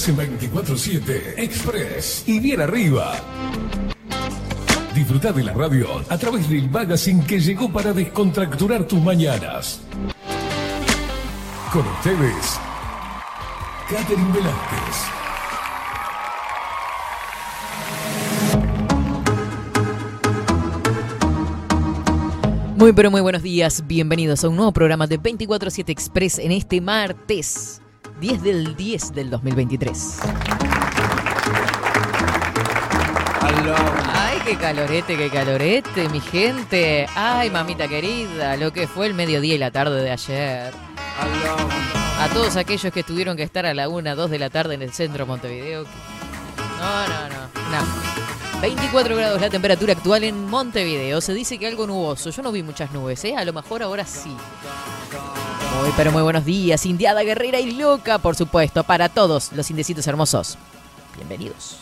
Estás en 24-7 Express y bien arriba. Disfruta de la radio a través del magazine que llegó para descontracturar tus mañanas. Con ustedes, Catherine Velázquez. Muy pero muy buenos días, bienvenidos a un nuevo programa de 24-7 Express en este martes 10 del 10 del 2023. Ay, qué calorete, qué calorete, mi gente. Ay, mamita querida, lo que fue el mediodía y la tarde de ayer. A todos aquellos que tuvieron que estar a la 1, 2 de la tarde en el centro de Montevideo. No, no, no, no. 24 grados la temperatura actual en Montevideo. Se dice que algo nuboso. Yo no vi muchas nubes, ¿eh? A lo mejor ahora sí. Muy, pero muy buenos días, Indiada Guerrera y Loca, por supuesto, para todos los indecitos hermosos. Bienvenidos.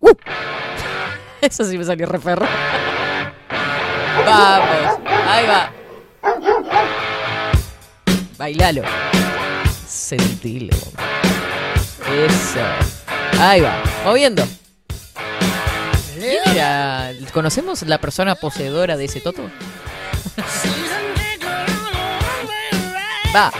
¡Uh! Eso sí me salió referro. Vamos, ahí va. Bailalo. Sentilo. Eso. Ahí va. Moviendo. Mira, ¿conocemos la persona poseedora de ese toto? Va.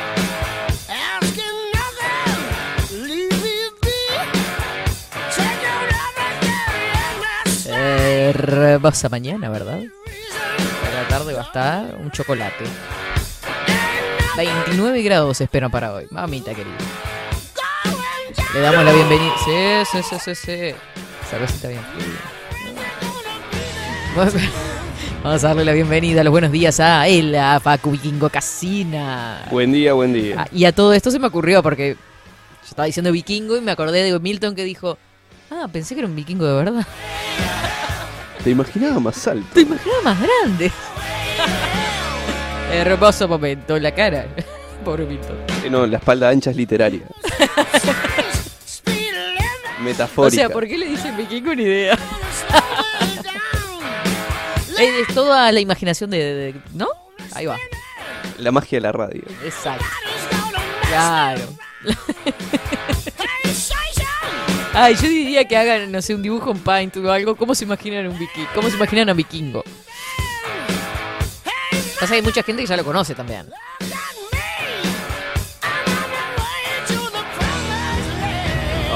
Hermosa mañana, ¿verdad? Para la tarde va a estar un chocolate. 29 grados esperan para hoy. Mamita querida. Le damos la bienvenida. Sí, sí, sí, sí, sí. Cervecita bien Vamos a darle la bienvenida, los buenos días a él, a Facu Vikingo Casina. Buen día, buen día. Ah, y a todo esto se me ocurrió porque yo estaba diciendo vikingo y me acordé de Milton que dijo, ah, pensé que era un vikingo de verdad. Te imaginaba más alto. Te imaginaba más grande. Hermoso momento, la cara. Pobre Milton. Eh, no, la espalda ancha es literaria. Metafórica. O sea, ¿por qué le dicen vikingo? Ni idea. Es toda la imaginación de, de- ¿No? Ahí va. La magia de la radio. Exacto. Claro. Ay, yo diría que hagan, no sé, un dibujo en Paint o algo. ¿Cómo se imaginan un vikingo? ¿Cómo se imaginan a vikingo? Pasa que hay mucha gente que ya lo conoce también.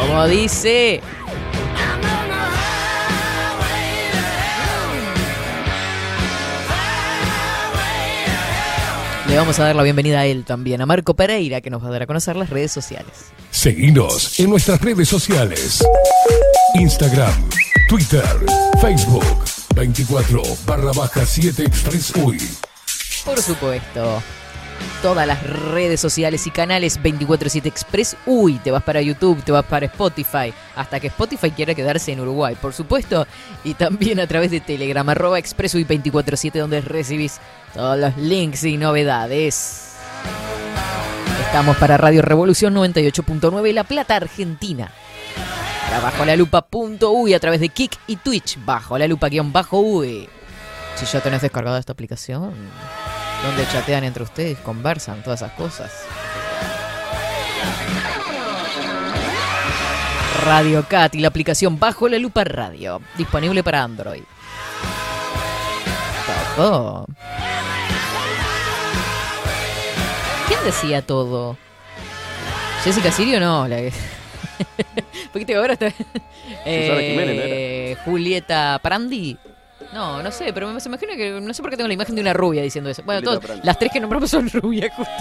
Como dice. Le vamos a dar la bienvenida a él también, a Marco Pereira, que nos va a dar a conocer las redes sociales. Seguinos en nuestras redes sociales. Instagram, Twitter, Facebook, 24 barra baja 7 Express UI. Por supuesto. Todas las redes sociales y canales 247 Express. Uy, te vas para YouTube, te vas para Spotify. Hasta que Spotify quiera quedarse en Uruguay, por supuesto. Y también a través de Telegram, arroba Express UI 247, donde recibís todos los links y novedades. Estamos para Radio Revolución 98.9 La Plata, Argentina. Para bajo la lupa a través de Kik y Twitch, bajo la lupa guion bajo uy. Si ya tenés descargada esta aplicación, donde chatean entre ustedes, conversan, todas esas cosas. Radio Cat y la aplicación Bajo la Lupa Radio, disponible para Android. Todo. ¿Quién decía todo? ¿Jessica Sirio no? La que... Porque ahora está... Susana Jiménez, ¿no Eh, Julieta Prandi. No, no sé, pero me, se imagina que no sé por qué tengo la imagen de una rubia diciendo eso. Bueno, Prandi. las tres que nombramos son rubias, justo.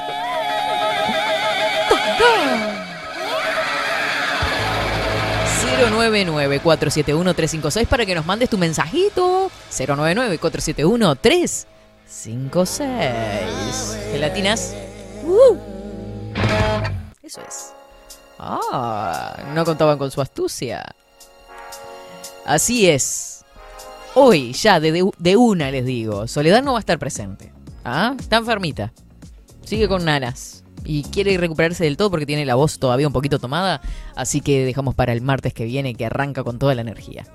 ...099-471-356 para que nos mandes tu mensajito. 099-471-356. Gelatinas. Uh. Eso es. Ah, no contaban con su astucia. Así es. Hoy, ya de, de- una les digo, Soledad no va a estar presente. ¿Ah? Está enfermita. Sigue con nanas. Y quiere recuperarse del todo porque tiene la voz todavía un poquito tomada. Así que dejamos para el martes que viene que arranca con toda la energía.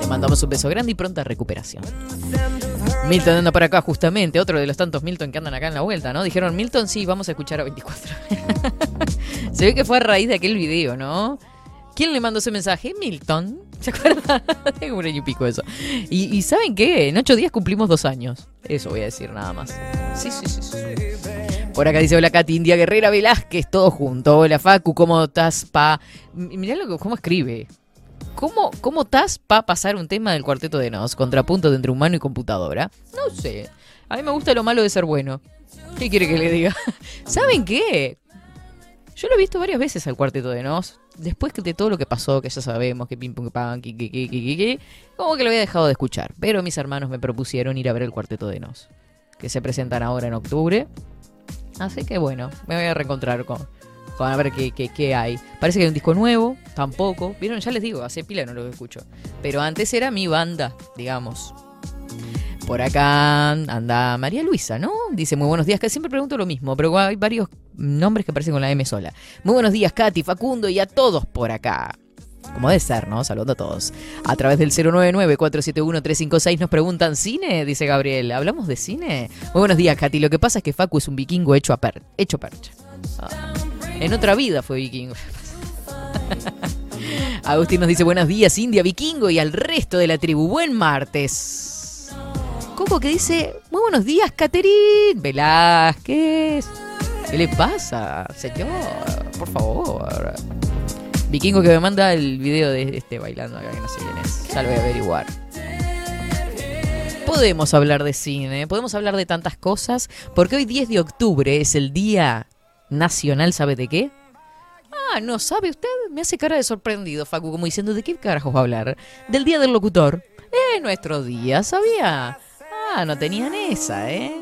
Le mandamos un beso grande y pronta recuperación. Milton anda por acá justamente, otro de los tantos Milton que andan acá en la vuelta, ¿no? Dijeron, Milton, sí, vamos a escuchar a 24. Se ve que fue a raíz de aquel video, ¿no? ¿Quién le mandó ese mensaje? Milton. ¿Se acuerdan? Tengo un año y pico eso. Y, y ¿saben qué? En ocho días cumplimos dos años. Eso voy a decir nada más. Sí, sí, sí. sí. Por acá dice, hola Katy, India Guerrera Velázquez, todo junto. Hola Facu, ¿cómo estás, pa? Mirá lo que, cómo escribe. ¿Cómo, ¿Cómo estás pa pasar un tema del cuarteto de Nos? Contrapunto de entre humano y computadora. No sé. A mí me gusta lo malo de ser bueno. ¿Qué quiere que le diga? ¿Saben qué? Yo lo he visto varias veces al cuarteto de Nos. Después de todo lo que pasó, que ya sabemos, que pim pum pam, que, que, que, que, como que lo había dejado de escuchar. Pero mis hermanos me propusieron ir a ver el cuarteto de Nos. Que se presentan ahora en octubre. Así que bueno, me voy a reencontrar con, con a ver qué, qué, qué hay. Parece que hay un disco nuevo, tampoco. Vieron, ya les digo, hace pila no lo escucho. Pero antes era mi banda, digamos. Por acá anda María Luisa, ¿no? Dice muy buenos días, que siempre pregunto lo mismo, pero hay varios nombres que aparecen con la M sola. Muy buenos días, Katy, Facundo y a todos por acá. Como debe ser, ¿no? Saludos a todos. A través del 099-471-356 nos preguntan, ¿cine? Dice Gabriel. ¿Hablamos de cine? Muy buenos días, Katy. Lo que pasa es que Facu es un vikingo hecho, a per hecho percha. Ah, en otra vida fue vikingo. Agustín nos dice buenos días, India, vikingo y al resto de la tribu. Buen martes. Coco que dice, muy buenos días, Caterín Velázquez. ¿Qué le pasa, señor? Por favor. Vikingo que me manda el video de este bailando acá, que no sé quién es. Ya lo voy a averiguar. Podemos hablar de cine, podemos hablar de tantas cosas, porque hoy 10 de octubre es el Día Nacional, ¿sabe de qué? Ah, ¿no sabe usted? Me hace cara de sorprendido, Facu, como diciendo, ¿de qué carajos va a hablar? Del Día del Locutor. Eh, nuestro día, ¿sabía? Ah, no tenían esa, ¿eh?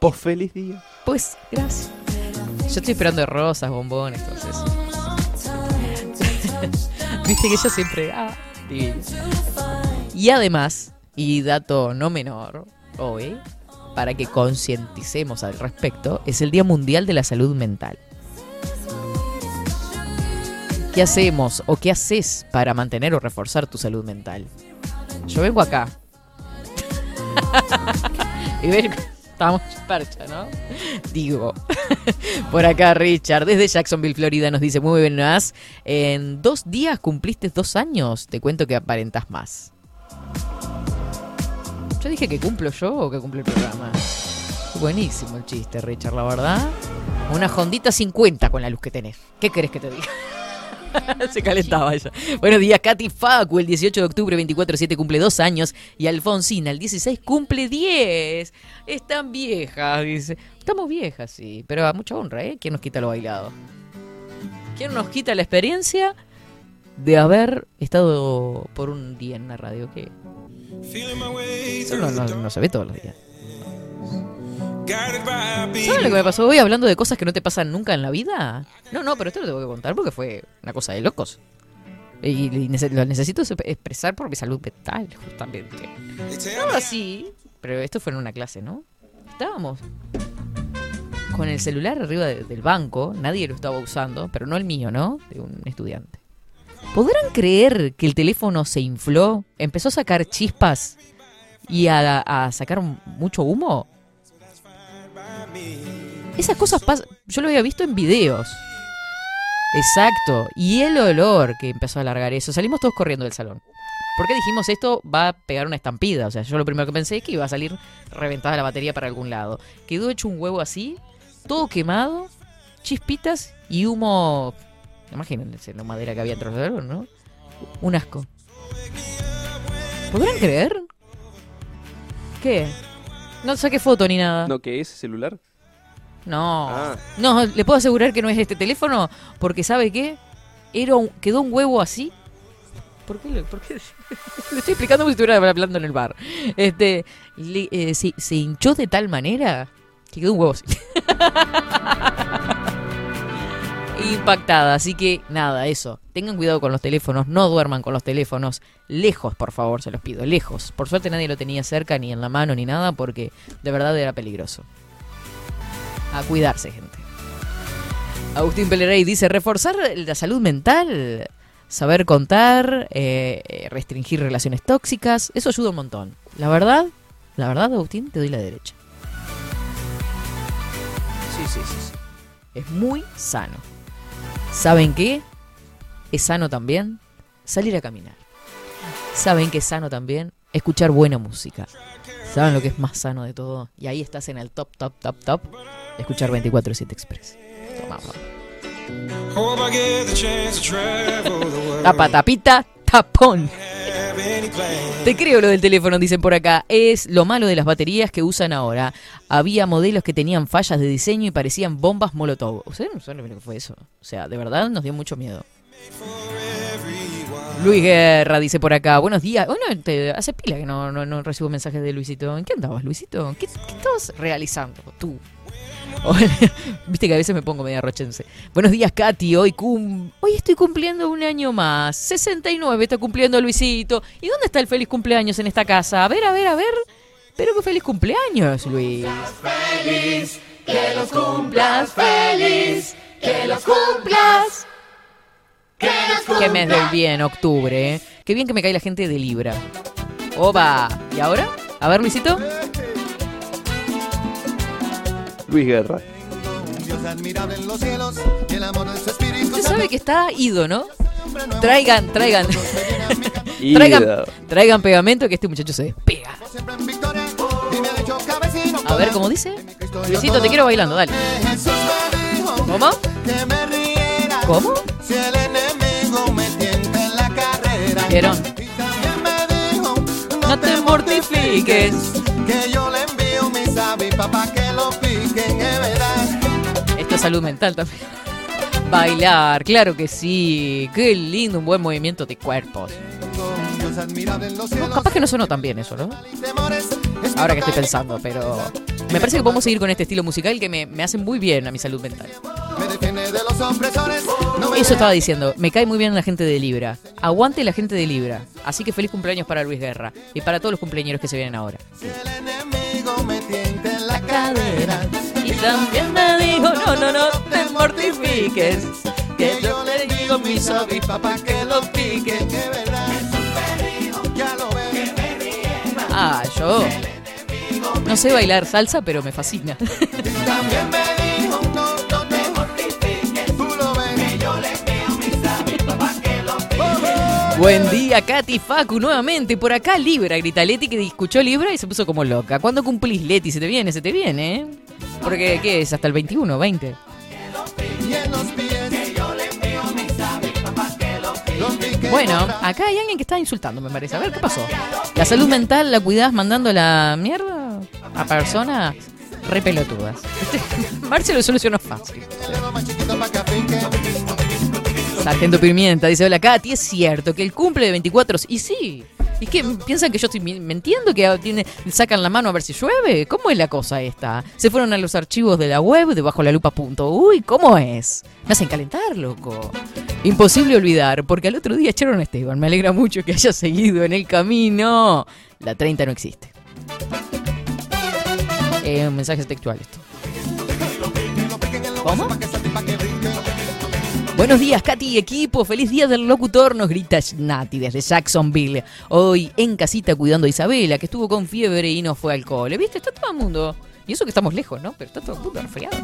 Pues feliz día. Pues, gracias. Yo estoy esperando rosas, bombones, entonces. Viste que ella siempre. Ah. Y además, y dato no menor, hoy, para que concienticemos al respecto, es el Día Mundial de la Salud Mental. ¿Qué hacemos o qué haces para mantener o reforzar tu salud mental? Yo vengo acá. y ven, estamos percha, ¿no? Digo. Por acá Richard, desde Jacksonville, Florida, nos dice, muy buenas. En dos días cumpliste dos años. Te cuento que aparentas más. Yo dije que cumplo yo o que cumple el programa. Buenísimo el chiste, Richard, la verdad. Una Hondita 50 con la luz que tenés. ¿Qué querés que te diga? Se calentaba ella. Buenos días, Katy Facu. El 18 de octubre, 24-7 cumple dos años. Y Alfonsina, el 16 cumple 10. Están viejas, dice. Estamos viejas, sí. Pero a mucha honra, ¿eh? ¿Quién nos quita lo bailado? ¿Quién nos quita la experiencia de haber estado por un día en una radio? que Eso no, no- no se ve todos los días. ¿Sabes lo que me pasó hoy hablando de cosas que no te pasan nunca en la vida? No, no, pero esto lo tengo que contar porque fue una cosa de locos. Y, lo necesito expresar por mi salud mental, justamente. No así, pero esto fue en una clase, ¿no? Estábamos con el celular arriba de- del banco, nadie lo estaba usando, pero no el mío, ¿no? De un estudiante. ¿Podrán creer que el teléfono se infló, empezó a sacar chispas y a sacar mucho humo? Esas cosas pasan. Yo lo había visto en videos. Exacto. Y el olor que empezó a alargar eso. Salimos todos corriendo del salón. Porque dijimos esto va a pegar una estampida. O sea, yo lo primero que pensé es que iba a salir reventada la batería para algún lado. Quedó hecho un huevo así, todo quemado, chispitas y humo. Imagínense la madera que había dentro del salón, ¿no? Un asco. ¿Podrán creer? ¿Qué? No saqué foto ni nada. ¿No que es celular? No. Ah. No, le puedo asegurar que no es este teléfono porque ¿sabe qué? Era un- quedó un huevo así. ¿Por qué? le- por qué? estoy explicando como si estuviera hablando en el bar. Este, le- eh, se, se hinchó de tal manera que quedó un huevo así. Impactada, así que nada, eso. Tengan cuidado con los teléfonos, no duerman con los teléfonos. Lejos, por favor, se los pido, lejos. Por suerte nadie lo tenía cerca, ni en la mano, ni nada, porque de verdad era peligroso. A cuidarse, gente. Agustín Pelerey dice, reforzar la salud mental, saber contar, eh, eh, restringir relaciones tóxicas, eso ayuda un montón. La verdad, la verdad, Agustín, te doy la derecha. Sí, sí, sí, sí. Es muy sano. ¿Saben qué? Es sano también salir a caminar. ¿Saben qué es sano también? Escuchar buena música. ¿Saben lo que es más sano de todo? Y ahí estás en el top, top, top, top. Escuchar 24-7 Express. Tapa, tapita, tapón. Te creo lo del teléfono, dicen por acá. Es lo malo de las baterías que usan ahora. Había modelos que tenían fallas de diseño y parecían bombas molotov. ¿Ustedes no saben lo que fue eso? O sea, de verdad nos dio mucho miedo. Luis Guerra dice por acá, buenos días. Bueno, te hace pila que no, no, no recibo mensajes de Luisito. ¿En qué andabas, Luisito? ¿Qué, qué estabas realizando tú? Viste que a veces me pongo media rochense. Buenos días, Katy. Hoy, cum Hoy estoy cumpliendo un año más. 69 está cumpliendo Luisito. ¿Y dónde está el feliz cumpleaños en esta casa? A ver, a ver, a ver. Pero que feliz cumpleaños, Luis. Feliz, que los cumplas feliz, que los cumplas. Que mes del bien, octubre. ¿eh? Qué bien que me cae la gente de Libra. Oba. ¿Y ahora? A ver, Luisito. Su espíritu. Usted sabe que está ido, ¿no? Traigan, traigan. Traigan, traigan pegamento que este muchacho se despega. A ver, ¿cómo dice? Luisito, te quiero bailando, dale. Jesús me dijo ¿Cómo? ¿Cómo? Si el enemigo me tienta en la carrera. No te mortifiques. que yo le avis papá que lo piquen, es verdad. Esto es salud mental también. Bailar, claro que sí. Qué lindo, un buen movimiento de cuerpos. No, capaz que no sonó tan bien eso, ¿no? mi Ahora que estoy pensando, pero me parece que podemos seguir con este estilo musical que me, me hace muy bien a mi salud mental. Me me Eso estaba diciendo, me cae muy bien la gente de Libra. Aguante la gente de Libra. Así que feliz cumpleaños para Luis Guerra y para todos los cumpleaños que se vienen ahora. Si Y también me dijo, no, no, no te mortifiques. Que yo le digo mis avis papá que lo piquen, es verdad. Ya lo ves. Ah, yo no sé bailar salsa, pero me fascina. También me Buen día, Katy Facu, nuevamente por acá Libra, grita Leti que escuchó Libra y se puso como loca. ¿Cuándo cumplís, Leti? Se te viene, se te viene, ¿eh? Porque, ¿qué es? ¿Hasta el 21, 20? Y en los pies. Que yo le envío mis avis papá que lo piquen. Los piquen Bueno, acá hay alguien que está insultando, me parece. A ver, ¿qué pasó? ¿La salud mental la cuidás mandando la mierda a personas re pelotudas? Marce lo solucionó fácil. Sargento Pimienta dice, hola Katy, es cierto que el cumple de 24... Y sí, ¿y qué? ¿Piensan que yo estoy mi- mintiendo? ¿Que sacan la mano a ver si llueve? ¿Cómo es la cosa esta? Se fueron a los archivos de la web, debajo la lupa punto. Uy, ¿cómo es? Me hacen calentar, loco. Imposible olvidar, porque al otro día echaron a Esteban. Me alegra mucho que haya seguido en el camino. La 30 no existe. Eh, un mensaje textual esto. ¿Cómo? Buenos días, Katy y equipo. Feliz día del locutor, nos grita Nati desde Jacksonville. Hoy en casita cuidando a Isabela, que estuvo con fiebre y no fue al cole. ¿Viste? Está todo el mundo. Y eso que estamos lejos, ¿no? Pero está todo el mundo resfriado.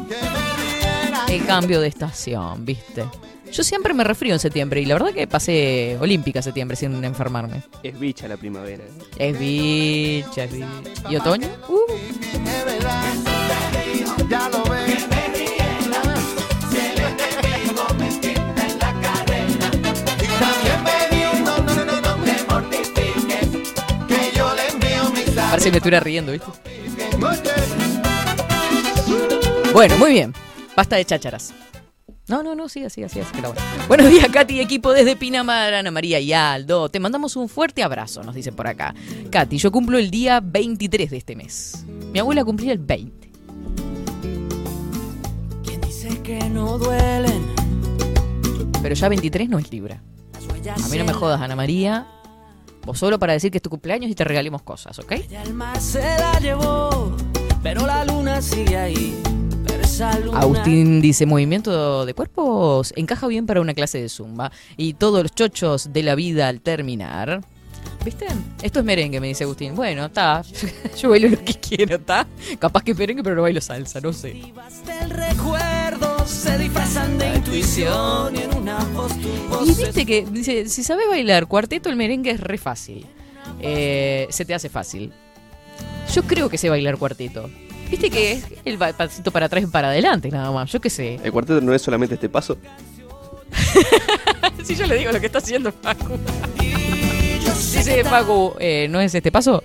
El cambio de estación, ¿viste? Yo siempre me resfrío en septiembre y la verdad que pasé olímpica septiembre sin enfermarme. Es bicha la primavera. Es bicha, es bicha. ¿Y otoño? Uh, Es verdad. Ya lo ves. Parece que me estuviera riendo, ¿viste? Bueno, muy bien. Basta de chácharas. No, no, no, siga, siga, siga. siga, bueno. Buenos días, Katy, equipo desde Pinamar, Ana María y Aldo. Te mandamos un fuerte abrazo, nos dicen por acá. Katy, yo cumplo el día 23 de este mes. Mi abuela cumplía el 20. Quien dice que no duelen Pero ya 23 no es Libra. A mí no me jodas, Ana María. Vos solo para decir que es tu cumpleaños y te regalemos cosas, ¿ok? la- El mar se la llevó, pero la luna sigue ahí. Pero esa luna Agustín dice, movimiento de cuerpos encaja bien para una clase de zumba. Y todos los chochos de la vida al terminar. ¿Viste? Esto es merengue, me dice Agustín. Bueno, está. Yo bailo lo que quiero, ¿está? Capaz que es merengue, pero no bailo salsa, no sé. Se disfrazan de intuición y en una voz Y viste que, dice, si sabes bailar cuarteto, el merengue es re fácil. Eh, se te hace fácil. Yo creo que sé bailar cuarteto. Viste que es el pasito para atrás y para adelante, nada más. Yo qué sé. El cuarteto no es solamente este paso. Si yo le digo lo que está haciendo Facu. Dice Facu, eh, ¿no es este paso?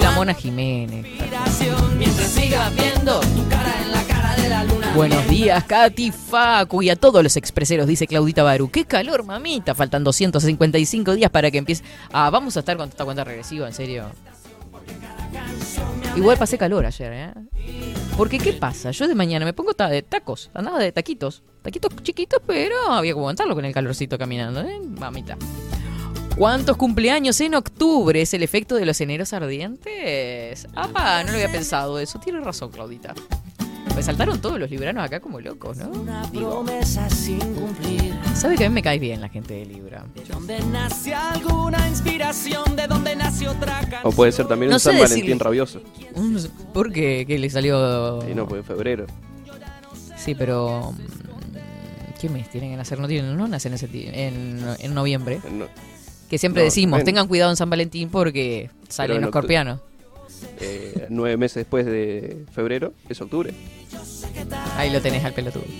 La Mona Jiménez. Buenos días, Katy, Facu y a todos los expreseros, dice Claudita Baru. ¡Qué calor, mamita! Faltan 255 días para que empiece. Ah, vamos a estar con esta cuenta regresiva, en serio. Igual pasé calor ayer, ¿eh? Porque, ¿qué pasa? Yo de mañana me pongo de tacos, andaba de taquitos. Taquitos chiquitos, pero había que aguantarlo con el calorcito caminando, ¿eh? Mamita. ¿Cuántos cumpleaños en octubre es el efecto de los eneros ardientes? Ah, no lo había pensado eso. Tiene razón, Claudita. Me saltaron todos los libranos acá como locos, ¿no? Una Digo, promesa sin cumplir. sabe que a mí me cae bien la gente de Libra. ¿De dónde nace alguna inspiración? ¿De dónde nace otra O canción? puede ser también No un sé San decirle. Valentín rabioso. ¿Por qué? ¿Qué le salió? Y no, pues en febrero. Sí, pero... mm, ¿Qué mes tienen que nacer? No, tienen, no nacen ese ti- en, en noviembre. No, Que siempre No, decimos, tengan cuidado en San Valentín porque salen en los escorpianos. eh, nueve meses después de febrero es octubre. Ahí lo tenés al pelotudo.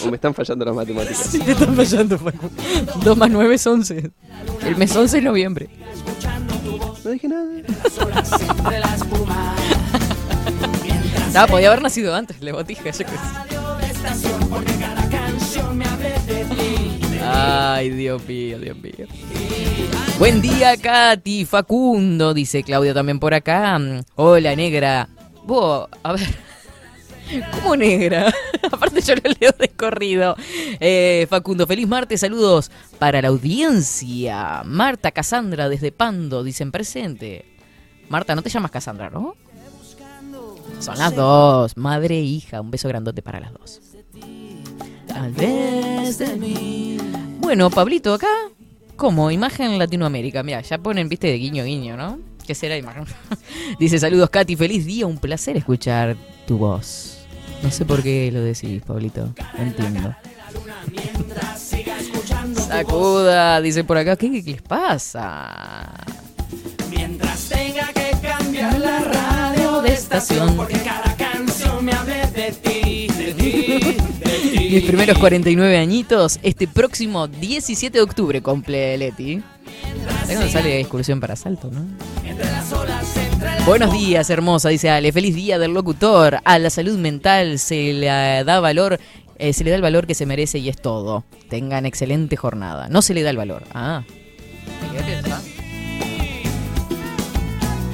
O me están fallando las matemáticas. Sí, te están fallando, Facu. 2 más 9 es 11. El mes 11 es noviembre. No dije nada. Ah, podía haber nacido antes, la botija, yo qué Ay, Dios mío, Dios mío. Buen día, Katy, Facundo, dice Claudia también por acá. Hola, negra. Vos, a ver. ¿Cómo negra? Aparte yo lo leo de corrido. Eh, Facundo, feliz martes, saludos para la audiencia. Marta Casandra desde Pando, dicen presente. Marta, no te llamas Casandra, ¿no? Son las dos, madre e hija. Un beso grandote para las dos. Bueno, Pablito, acá, como imagen Latinoamérica. Mira, ya ponen, viste, de guiño guiño, ¿no? ¿Qué será imagen? Dice, saludos, Katy, feliz día, un placer escuchar tu voz. No sé por qué lo decís, Pablito. No entiendo. Sacuda, dice por acá, ¿qué, qué les pasa? Mientras tenga que cambiar la radio de estación porque cada canción me hable de ti, de ti, de ti. Mis primeros 49 añitos, este próximo 17 de octubre cumple Leti. Donde sale excursión para Salto, ¿no? Buenos días, hermosa, dice Ale. Feliz día del locutor. A la salud mental se le da valor, eh, se le da el valor que se merece y es todo. Tengan excelente jornada. No se le da el valor. Ah.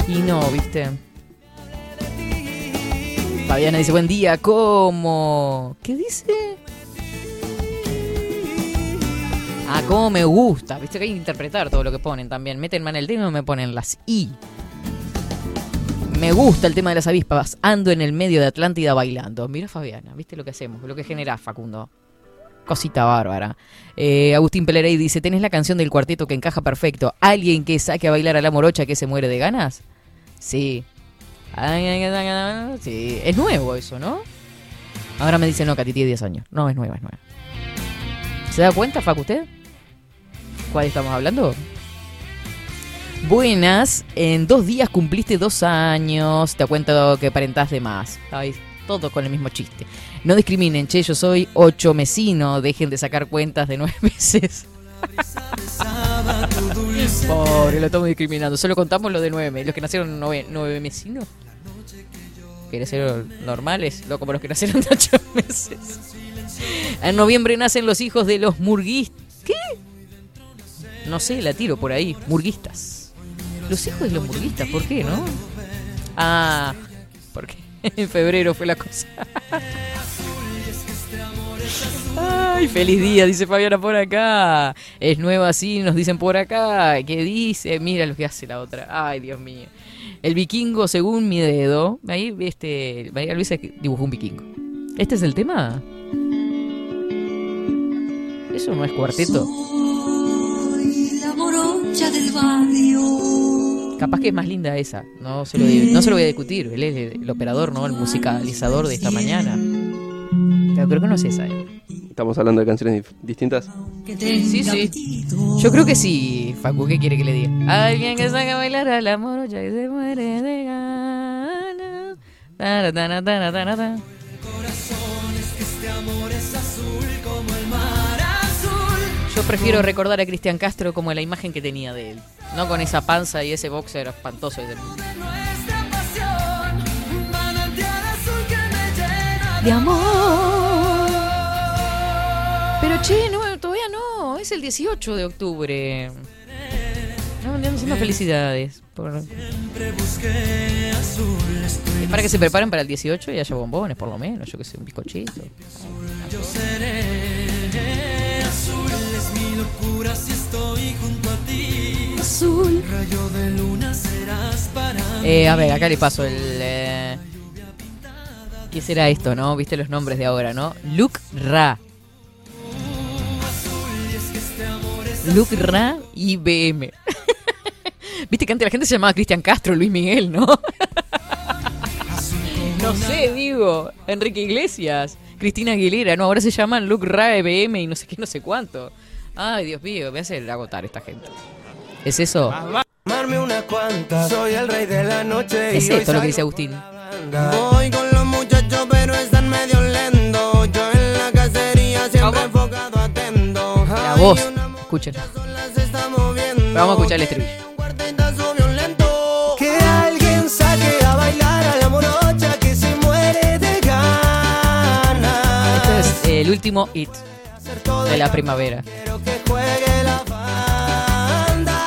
Y no, viste. Fabiana dice, buen día, ¿cómo? ¿Qué dice? Ah, cómo me gusta. Viste que hay que interpretar todo lo que ponen también. Meten mal el tema y me ponen las I. Me gusta el tema de las avispas. Ando en el medio de Atlántida bailando. Mira Fabiana, ¿viste lo que hacemos? Lo que genera Facundo. Cosita bárbara. Eh, Agustín Pelerey dice, ¿tenés la canción del cuarteto que encaja perfecto? ¿Alguien que saque a bailar a la morocha que se muere de ganas? Sí. Sí, es nuevo eso, ¿no? Ahora me dice, no, Katy tiene 10 años. No, es nueva, es nueva. ¿Se da cuenta, Facu, usted? ¿Cuál estamos hablando? Buenas, en dos días cumpliste dos años. Te cuento que parentás de más. Ay, todo con el mismo chiste. No discriminen, che, yo soy ocho mesino. Dejen de sacar cuentas de nueve meses. Pobre, lo estamos discriminando. Solo contamos lo de nueve. Los que nacieron nueve, nueve mesinos. Que nacieron normales, no como los que nacieron de ocho meses. En noviembre nacen los hijos de los murguistas. ¿Qué? No sé, la tiro por ahí. Murguistas. Los hijos de los murguistas, ¿por qué, no? Ah, porque en febrero fue la cosa. Ay, feliz día, dice Fabiana por acá. Es nueva así, nos dicen por acá. ¿Qué dice? Mira lo que hace la otra. Ay, Dios mío. El vikingo según mi dedo. Ahí, este, María Luisa dibujó un vikingo. ¿Este es el tema? Eso no es cuarteto. Soy la morocha del barrio. Capaz que es más linda esa. No se lo, no se lo voy a discutir. Él es el, el operador, ¿no? El musicalizador de esta mañana. Pero creo que no es esa. ¿eh? Estamos hablando de canciones distintas. Sí, sí. Yo creo que sí, Facu. ¿Qué quiere que le diga? Alguien que saca a bailar a la morocha y se muere de ganas. Prefiero recordar a Cristian Castro como la imagen que tenía de él. No con esa panza y ese boxer espantoso. ese- De amor. Pero che, no, todavía no. Es el 18 de octubre. No, haciendo felicidades. por- Es para que se preparen para el 18 y haya bombones, por lo menos. Yo que sé, un bizcochito. Azul. Eh, a ver, acá le paso el. eh, ¿Qué será esto, no? Viste los nombres de ahora, ¿no? Luke Ra. Luke Ra IBM. Viste que antes la gente se llamaba Cristian Castro, Luis Miguel, ¿no? no sé, digo. Enrique Iglesias, Cristina Aguilera, no, ahora se llaman Luke Ra IBM y no sé qué, no sé cuánto. Ay, Dios mío, me hace agotar esta gente. ¿Es eso? Armarme una cuanta, soy el rey de la noche. Es esto lo que dice Agustín. Voy con los muchachos, pero están medio lentos. Yo en la cacería siempre enfocado atento. La voz, escuchen. Pero vamos a escuchar el estribillo. Este es el último hit de la primavera. Quiero que juegue la banda.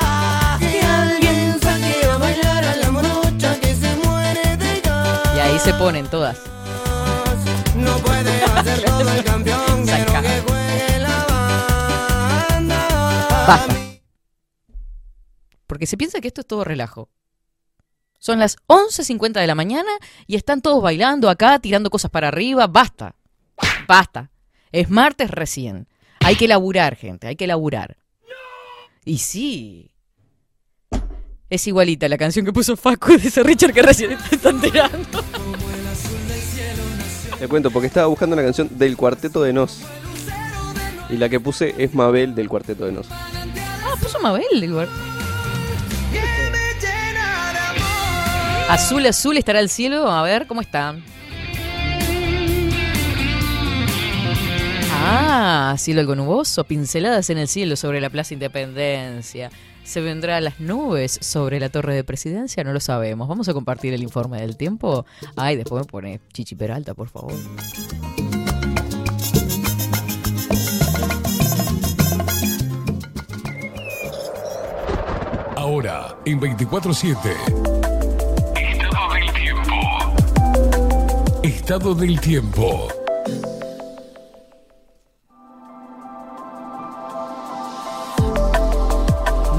Que alguien saque a bailar a la morocha que se muere de ganas. Y ahí se ponen todas. No puede hacer todo el campeón. Quiero que juegue la banda. Basta. Porque se piensa que esto es todo relajo. Son las 11.50 de la mañana y están todos bailando acá, tirando cosas para arriba. Basta. Basta. Es martes recién. Hay que laburar, gente. Hay que laburar. Y sí. Es igualita la canción que puso Facu de ese Richard que recién te está enterando. Te cuento, porque estaba buscando una canción del Cuarteto de Nos. Y la que puse es Mabel del Cuarteto de Nos. Ah, puso Mabel del lugar. Azul, azul estará el cielo. A ver, ¿cómo está? Ah, cielo algo nuboso, pinceladas en el cielo sobre la Plaza Independencia. ¿Se vendrá a las nubes sobre la torre de presidencia? No lo sabemos. Vamos a compartir el informe del tiempo. Ay, después me pone Chichi Peralta, por favor. Ahora, en 24-7. Estado del tiempo. Estado del tiempo.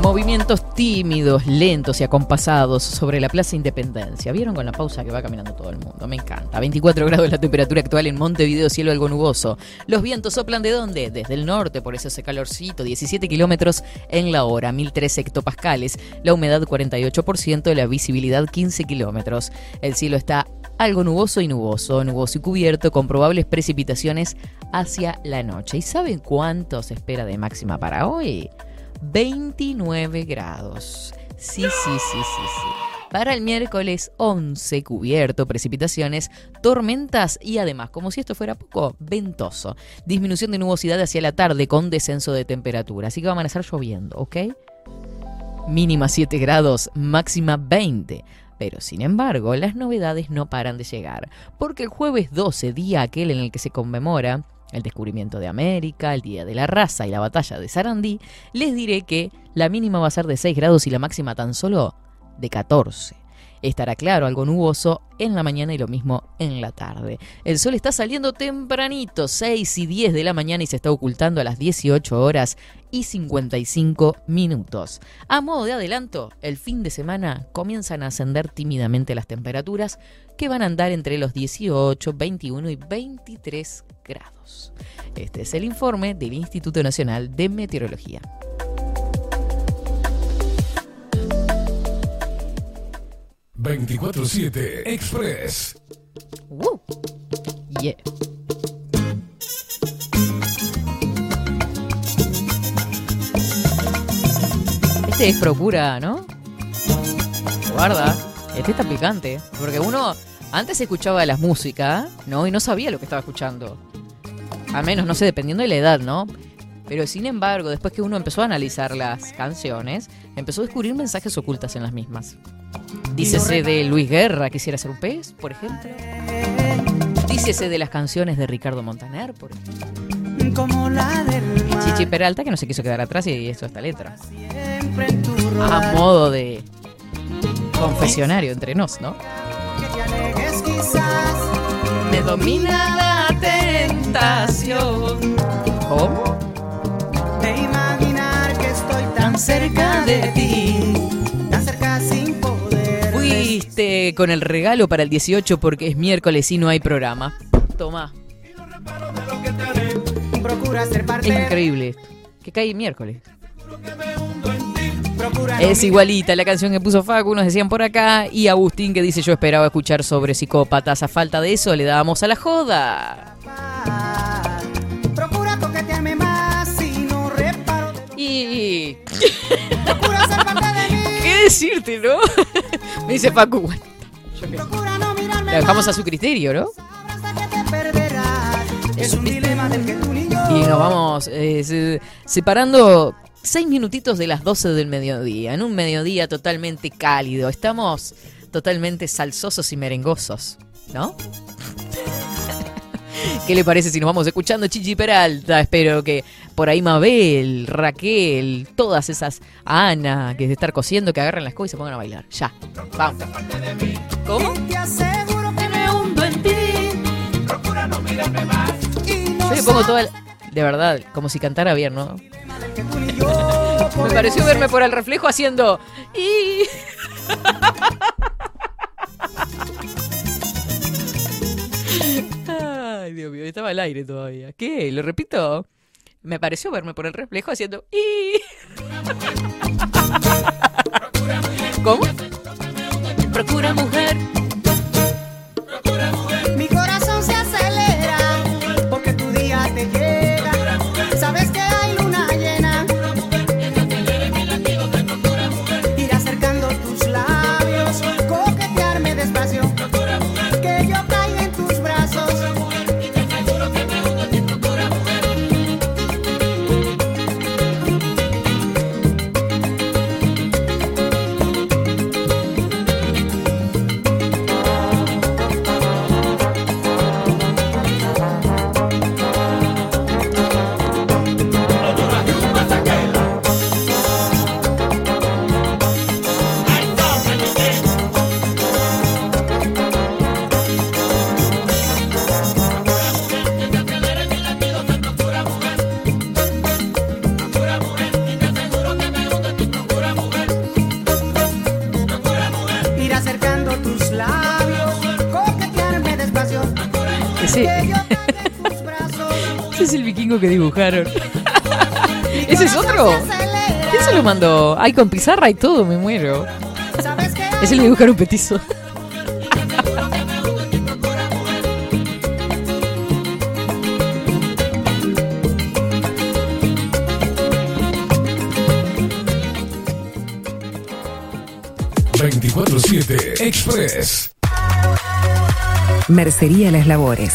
Movimientos tímidos, lentos y acompasados sobre la Plaza Independencia. ¿Vieron con la pausa que va caminando todo el mundo? Me encanta. 24 grados la temperatura actual en Montevideo, cielo algo nuboso. Los vientos soplan de dónde? Desde el norte, por eso ese calorcito, 17 kilómetros en la hora, 1003 hectopascales. La humedad 48%, la visibilidad 15 kilómetros. El cielo está algo nuboso y nuboso, nuboso y cubierto, con probables precipitaciones hacia la noche. ¿Y saben cuánto se espera de máxima para hoy? 29 grados. Sí, sí, sí, sí, sí. Para el miércoles 11, cubierto, precipitaciones, tormentas y además, como si esto fuera poco, ventoso. Disminución de nubosidad hacia la tarde con descenso de temperatura. Así que va a amanecer lloviendo, ¿ok? Mínima 7 grados, máxima 20. Pero sin embargo, las novedades no paran de llegar, porque el jueves 12, día aquel en el que se conmemora el descubrimiento de América, el Día de la Raza y la batalla de Sarandí, les diré que la mínima va a ser de 6 grados y la máxima tan solo de 14. Estará claro, algo nuboso en la mañana y lo mismo en la tarde. El sol está saliendo tempranito, 6 y 10 de la mañana y se está ocultando a las 18 horas y 55 minutos. A modo de adelanto, el fin de semana comienzan a ascender tímidamente las temperaturas que van a andar entre los 18, 21 y 23 grados. Este es el informe del Instituto Nacional de Meteorología. ...24-7 Express. ¡Woo! Yeah. Este es Procura, ¿no? Guarda, este está picante. Porque uno antes escuchaba las músicas, ¿no? Y no sabía lo que estaba escuchando. Al menos, no sé, dependiendo de la edad, ¿no? Pero sin embargo, después que uno empezó a analizar las canciones, empezó a descubrir mensajes ocultas en las mismas. Dícese de Luis Guerra, quisiera ser un pez, por ejemplo. Dícese de las canciones de Ricardo Montaner, por ejemplo. Como la del Chichi Peralta, que no se quiso quedar atrás y esto esta letra. A modo de confesionario entre nos, ¿no? Me domina la tentación. ¿Cómo? De imaginar que estoy tan cerca de ti, tan cerca sin poder. Fuiste con el regalo para el 18 porque es miércoles y no hay programa. Parte, es increíble esto. Que cae miércoles. Es igualita la canción que puso Facu, nos decían por acá. Y Agustín que dice: Yo esperaba escuchar sobre psicópatas. A falta de eso, le dábamos a la joda. Reparo de lo Y. Procura ser parte de mí, ¿Qué decirte, no? Me dice Facu. bueno, yo qué La dejamos a su criterio, ¿no? Es un dilema del que tú ni yo. Y nos vamos eh, se- separando seis minutitos de las 12 del mediodía. En un mediodía totalmente cálido. Estamos totalmente salsosos y merengosos, ¿no? ¿Qué le parece si nos vamos escuchando Chichi Peralta? Espero que por ahí Mabel, Raquel, todas esas Ana que de estar cosiendo, que agarren la escoba y se pongan a bailar. Ya, vamos. ¿Cómo? Te aseguro que me hundo en ti. Procura no mirarme más. Y no Yo le pongo toda... el- De verdad, como si cantara bien, ¿no? Me pareció verme por el reflejo haciendo. Y. Ay, Dios mío, estaba al aire todavía. ¿Qué? ¿Lo repito? Me pareció verme por el reflejo haciendo. Y. ¿Cómo? Procura mujer. Es el que dibujaron. ¿Ese es otro? ¿Quién se lo mandó? Ay, con pizarra y todo, me muero. Sabes que hay Ese le dibujaron petizo. ...24-7 Express. Mercería Las Labores.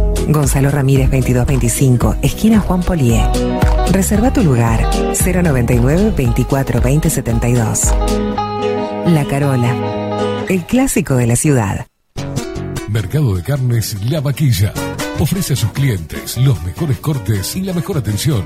Gonzalo Ramírez 2225, esquina Juan Polié. Reserva tu lugar 099 24 20 72. La Carola, el clásico de la ciudad. Mercado de Carnes La Vaquilla. Ofrece a sus clientes los mejores cortes y la mejor atención.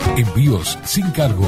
Envíos sin cargo.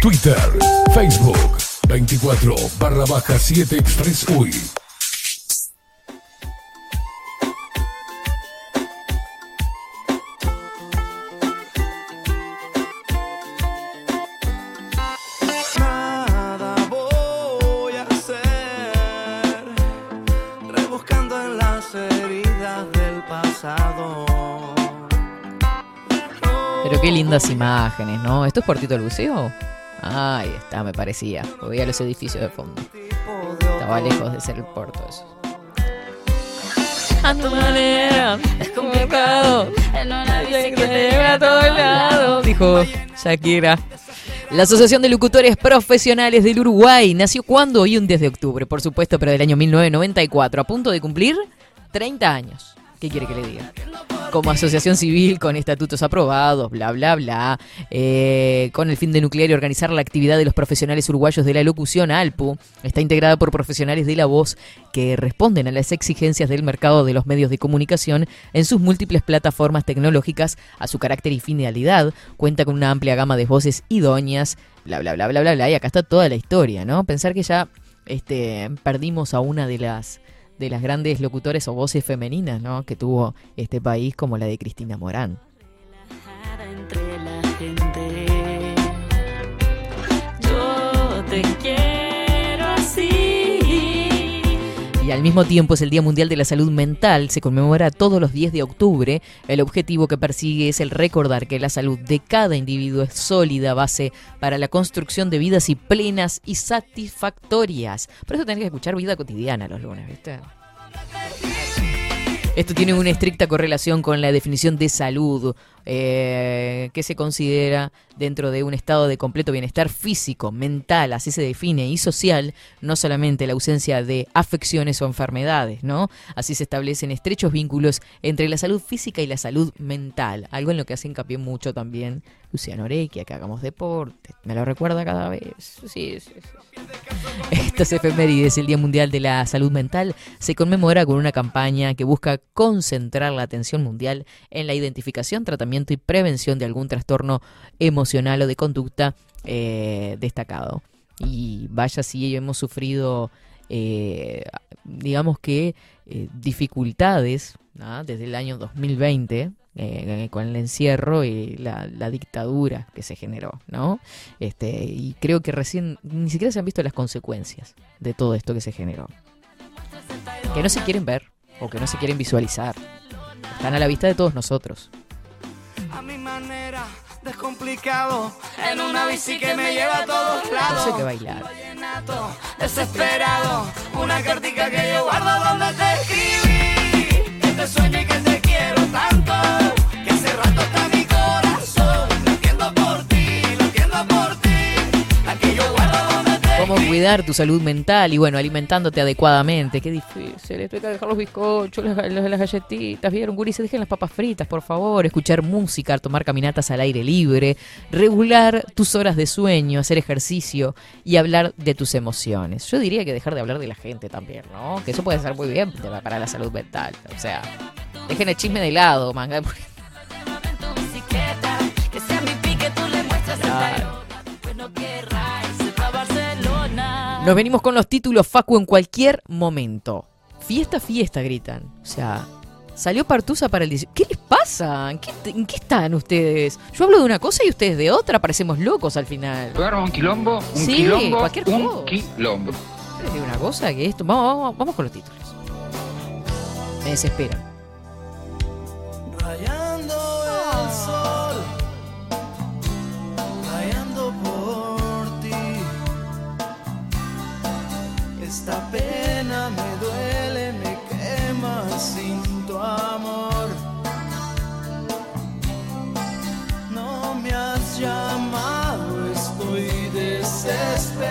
Twitter, Facebook, 24 barra baja 7 Express UI. Nada voy a hacer, rebuscando en las heridas del pasado. Pero qué lindas imágenes, ¿no? ¿Esto es Portito del Buceo? Ahí está, me parecía. Veía los edificios de fondo. Estaba lejos de ser el puerto eso. A tu manera, es complicado. Que te lleve a todos lados. Dijo Shakira. La Asociación de Locutores Profesionales del Uruguay nació cuando? Hoy un 10 de octubre, por supuesto, pero del año 1994, a punto de cumplir 30 años. ¿Qué quiere que le diga? Como asociación civil, con estatutos aprobados, bla, bla, bla, eh, con el fin de nuclear y organizar la actividad de los profesionales uruguayos de la locución, ALPU, está integrada por profesionales de la voz que responden a las exigencias del mercado de los medios de comunicación en sus múltiples plataformas tecnológicas, a su carácter y finalidad, cuenta con una amplia gama de voces idóneas, bla, bla, bla, bla, bla, bla, y acá está toda la historia, ¿no? Pensar que ya este, perdimos a una de las de las grandes locutores o voces femeninas ¿no? que tuvo este país, como la de Cristina Morán. Y al mismo tiempo es el Día Mundial de la Salud Mental, se conmemora todos los 10 de octubre. El objetivo que persigue es el recordar que la salud de cada individuo es sólida base para la construcción de vidas y plenas y satisfactorias. Por eso tenés que escuchar vida cotidiana los lunes, ¿viste? Esto tiene una estricta correlación con la definición de salud, eh, que se considera dentro de un estado de completo bienestar físico, mental, así se define, y social, no solamente la ausencia de afecciones o enfermedades, ¿no? Así se establecen estrechos vínculos entre la salud física y la salud mental, algo en lo que hace hincapié mucho también Luciano Orequia, que hagamos deporte, me lo recuerda cada vez. Sí, sí, sí. Estas efemérides, el Día Mundial de la Salud Mental, se conmemora con una campaña que busca concentrar la atención mundial en la identificación, tratamiento y prevención de algún trastorno emocional o de conducta eh, destacado. Y vaya si hemos sufrido, eh, digamos que, eh, dificultades desde el año 2020 eh, con el encierro y la, la dictadura que se generó, ¿no? Este, y creo que recién ni siquiera se han visto las consecuencias de todo esto que se generó. Que no se quieren ver o que no se quieren visualizar. Están a la vista de todos nosotros. A mi manera, descomplicado en una bici que me lleva a todos lados. Eso que bailar. Desesperado, una cartica que yo guardo donde te escribí. Que te sueño y que te quiero tanto, Cuidar tu salud mental y bueno, alimentándote adecuadamente. Qué difícil. Esto que dejar los bizcochos, las, galletitas. Vieron, Guri, se dejen las papas fritas, por favor. Escuchar música, tomar caminatas al aire libre. Regular tus horas de sueño, hacer ejercicio y hablar de tus emociones. Yo diría que dejar de hablar de la gente también, ¿no? Que eso puede ser muy bien para la salud mental. O sea, dejen el chisme de lado, manga. Nos venimos con los títulos Facu en cualquier momento. Fiesta, fiesta, gritan. O sea, salió Partusa para el 18. ¿Qué les pasa? ¿En qué, en qué están ustedes? Yo hablo de una cosa y ustedes de otra. Parecemos locos al final. Pegaron un quilombo, un Sí, quilombo, cualquier un cosa. quilombo. Digo una cosa que esto. Vamos, vamos, vamos con los títulos. Me desesperan. Rayando el sol, Esta pena me duele, me quema sin tu amor. No me has llamado, estoy desesperado.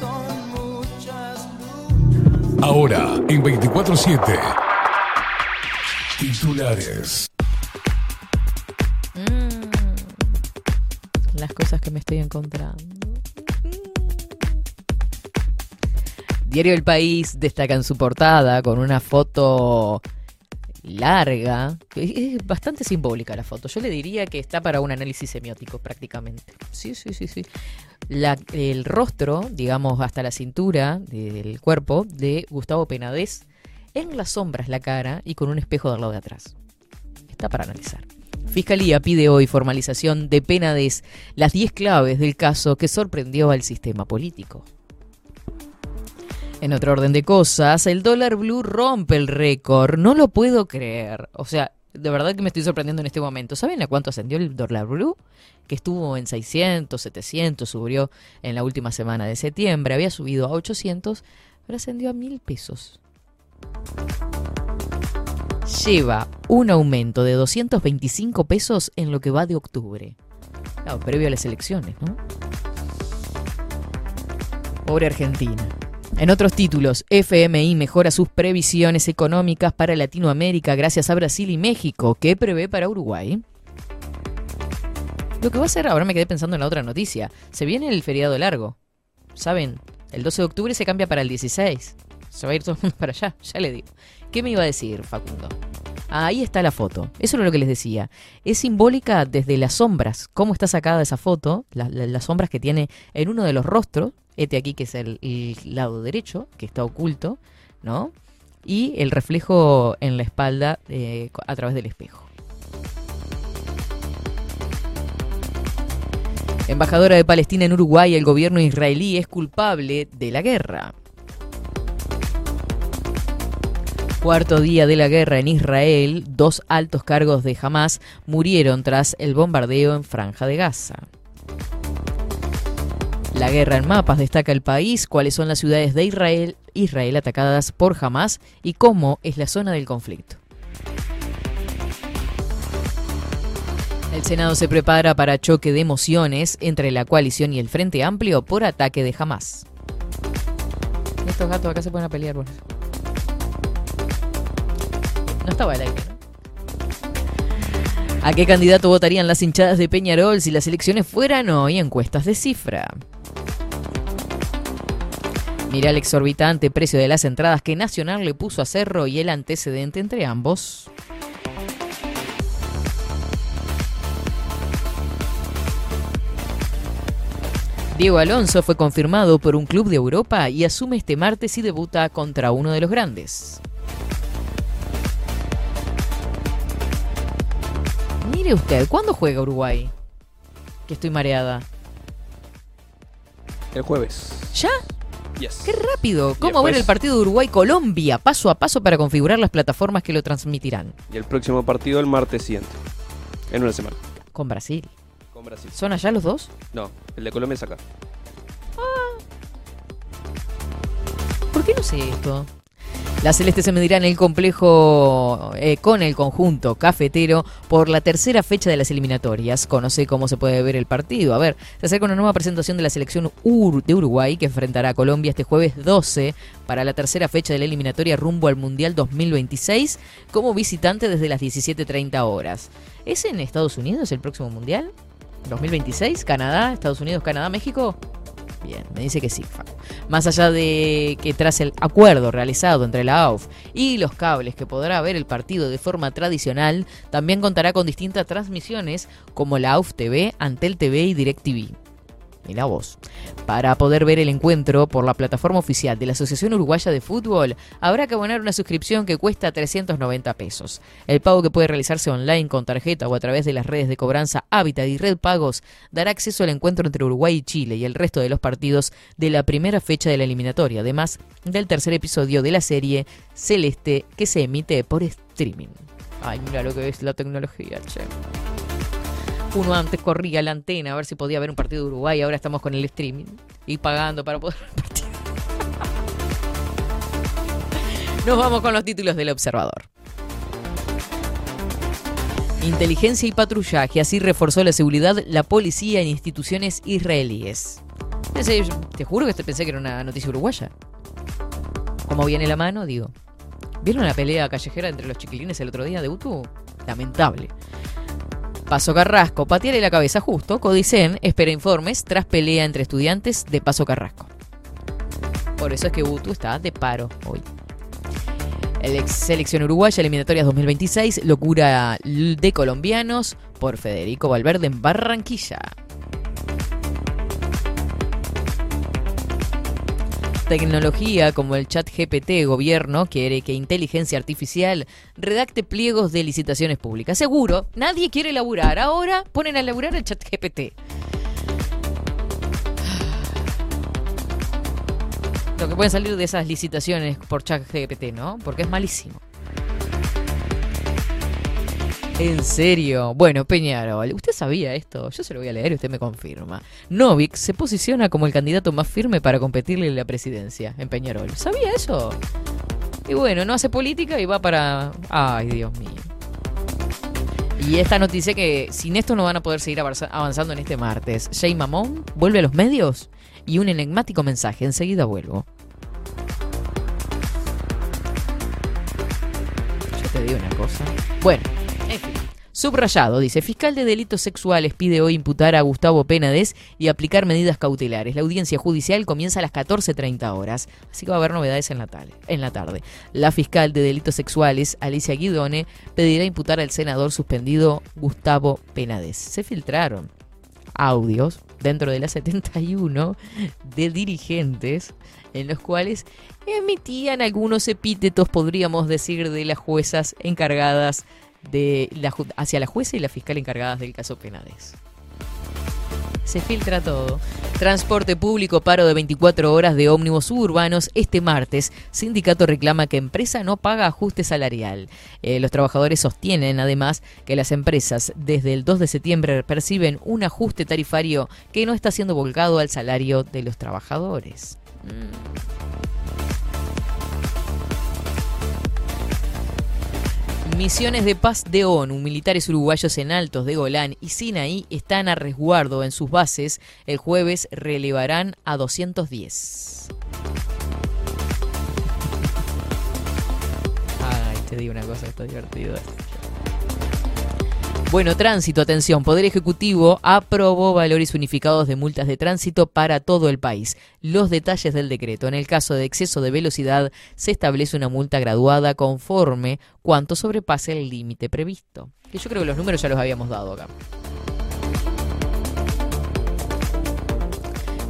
Son muchas Ahora, en 24-7. Titulares. Las cosas que me estoy encontrando. Diario El País destaca en su portada con una foto larga. Es bastante simbólica la foto. Yo le diría que está para un análisis semiótico prácticamente. Sí, sí, sí, sí. La- el rostro, digamos, hasta la cintura del cuerpo de Gustavo Penadez. En las sombras la cara y con un espejo del lado de atrás. Está para analizar. Fiscalía pide hoy formalización de Penades, las 10 claves del caso que sorprendió al sistema político. En otro orden de cosas, el dólar blue rompe el récord. No lo puedo creer. O sea, de verdad que me estoy sorprendiendo en este momento. ¿Saben a cuánto ascendió el dólar blue? Que estuvo en 600, 700, subió en la última semana de septiembre. Había subido a 800, pero ascendió a 1000 pesos. Lleva un aumento de 225 pesos en lo que va de octubre. Claro, previo a las elecciones, ¿no? Pobre Argentina. En otros títulos, FMI mejora sus previsiones económicas para Latinoamérica gracias a Brasil y México. ¿Qué prevé para Uruguay? Lo que va a hacer, ahora me quedé pensando en la otra noticia, se viene el feriado largo. ¿Saben? El 12 de octubre se cambia para el 16. Se va a ir todo el mundo para allá, ya le digo. ¿Qué me iba a decir, Facundo? Ah, ahí está la foto. Eso es lo que les decía. Es simbólica desde las sombras. ¿Cómo está sacada esa foto? La- la- las sombras que tiene en uno de los rostros. Este aquí que es el, el lado derecho, que está oculto, ¿no? Y el reflejo en la espalda eh, a través del espejo. Embajadora de Palestina en Uruguay, el gobierno israelí es culpable de la guerra. Cuarto día de la guerra en Israel, dos altos cargos de Hamas murieron tras el bombardeo en Franja de Gaza. La guerra en mapas destaca el país, cuáles son las ciudades de Israel, Israel atacadas por Hamas y cómo es la zona del conflicto. El Senado se prepara para choque de emociones entre la coalición y el Frente Amplio por ataque de Hamas. Estos gatos acá se ponen a pelear eso. No estaba el aire. ¿A qué candidato votarían las hinchadas de Peñarol si las elecciones fueran hoy encuestas de cifra? Mira el exorbitante precio de las entradas que Nacional le puso a Cerro y el antecedente entre ambos. Diego Alonso fue confirmado por un club de Europa y asume este martes y debuta contra uno de los grandes. Mire usted, ¿cuándo juega Uruguay? Que estoy mareada. El jueves. ¿Ya? Yes. ¡Qué rápido! ¿Cómo ver el partido de Uruguay-Colombia? Paso a paso para configurar las plataformas que lo transmitirán. Y el próximo partido el martes siguiente. En una semana. Con Brasil. Con Brasil. ¿Son allá los dos? No, el de Colombia es acá. ¿Por qué no sé esto? Las Celestes se medirán en el complejo eh, con el conjunto cafetero por la tercera fecha de las eliminatorias. Conoce cómo se puede ver el partido. A ver, se acerca una nueva presentación de la selección Ur- de Uruguay que enfrentará a Colombia este jueves 12 para la tercera fecha de la eliminatoria rumbo al Mundial 2026 como visitante desde las 17.30 horas. ¿Es en Estados Unidos el próximo Mundial? ¿2026? ¿Canadá? ¿Estados Unidos? ¿Canadá? ¿México? Bien, me dice que sí. Facu. Más allá de que tras el acuerdo realizado entre la AUF y los cables que podrá ver el partido de forma tradicional, también contará con distintas transmisiones como la AUF TV, Antel TV y DirecTV. Mira vos. Para poder ver el encuentro por la plataforma oficial de la Asociación Uruguaya de Fútbol, habrá que abonar una suscripción que cuesta 390 pesos. El pago que puede realizarse online con tarjeta o a través de las redes de cobranza Hábitat y Red Pagos dará acceso al encuentro entre Uruguay y Chile y el resto de los partidos de la primera fecha de la eliminatoria, además del tercer episodio de la serie Celeste que se emite por streaming. Ay, mira lo que es la tecnología, che. Uno antes corría la antena a ver si podía ver un partido de Uruguay, ahora estamos con el streaming y pagando para poder ver partido. Nos vamos con los títulos del observador. Inteligencia y patrullaje, así reforzó la seguridad la policía en instituciones israelíes. Te juro que pensé que era una noticia uruguaya. Como viene la mano, digo. ¿Vieron la pelea callejera entre los chiquilines el otro día de Utu? Lamentable. Paso Carrasco, patearle la cabeza justo. Codicen espera informes tras pelea entre estudiantes de Paso Carrasco. Por eso es que Utu está de paro hoy. Ex selección uruguaya, eliminatorias 2026, locura de colombianos por Federico Valverde en Barranquilla. Tecnología como el chat GPT, gobierno quiere que inteligencia artificial redacte pliegos de licitaciones públicas. Seguro, nadie quiere laburar. Ahora ponen a laburar el chat GPT. Lo que pueden salir de esas licitaciones por chat GPT, ¿no? Porque es malísimo. En serio. Bueno, Peñarol, ¿usted sabía esto? Yo se lo voy a leer y usted me confirma. Novik se posiciona como el candidato más firme para competirle en la presidencia en Peñarol. ¿Sabía eso? Y bueno, no hace política y va para... Ay, Dios mío. Y esta noticia que sin esto no van a poder seguir avanza- avanzando en este martes. Jay Mamón vuelve a los medios y un enigmático mensaje. Enseguida vuelvo. Yo te digo una cosa. Bueno. Subrayado, dice, fiscal de delitos sexuales pide hoy imputar a Gustavo Penades y aplicar medidas cautelares. La audiencia judicial comienza a las 14.30 horas, así que va a haber novedades en la, tarde, en la tarde. La fiscal de delitos sexuales, Alicia Guidone, pedirá imputar al senador suspendido Gustavo Penades. Se filtraron audios dentro de las 71 de dirigentes en los cuales emitían algunos epítetos, podríamos decir, de las juezas encargadas de la, hacia la jueza y la fiscal encargadas del caso Penades. Se filtra todo. Transporte público, paro de 24 horas de ómnibus suburbanos este martes. Sindicato reclama que empresa no paga ajuste salarial. Eh, los trabajadores sostienen además que las empresas desde el 2 de septiembre perciben un ajuste tarifario que no está siendo volcado al salario de los trabajadores. Misiones de paz de ONU, militares uruguayos en Altos de Golán y Sinaí están a resguardo en sus bases. El jueves relevarán a 210. Ay, te digo una cosa, está divertido. Bueno, tránsito, atención. Poder Ejecutivo aprobó valores unificados de multas de tránsito para todo el país. Los detalles del decreto. En el caso de exceso de velocidad, se establece una multa graduada conforme cuanto sobrepase el límite previsto. Que yo creo que los números ya los habíamos dado acá.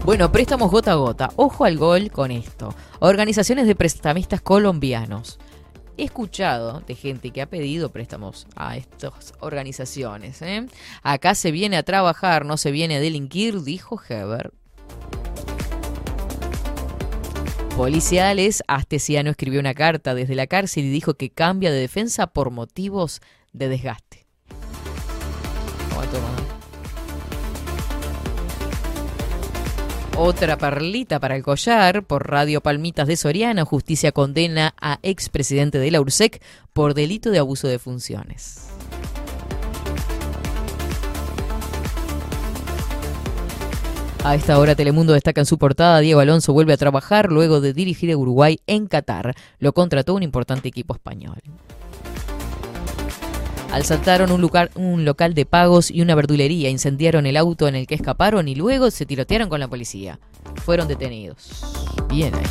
Bueno, préstamos gota a gota. Ojo al gol con esto. Organizaciones de prestamistas colombianos. He escuchado de gente que ha pedido préstamos a estas organizaciones. ¿eh? Acá se viene a trabajar, no se viene a delinquir, dijo Heber. Policiales, Astesiano escribió una carta desde la cárcel y dijo que cambia de defensa por motivos de desgaste. Otra perlita para el collar. Por Radio Palmitas de Soriana, justicia condena a expresidente de la URSEC por delito de abuso de funciones. A esta hora Telemundo destaca en su portada Diego Alonso vuelve a trabajar luego de dirigir a Uruguay en Qatar. Lo contrató un importante equipo español. Asaltaron un lugar, un local de pagos y una verdulería, incendiaron el auto en el que escaparon y luego se tirotearon con la policía. Fueron detenidos. Bien ahí.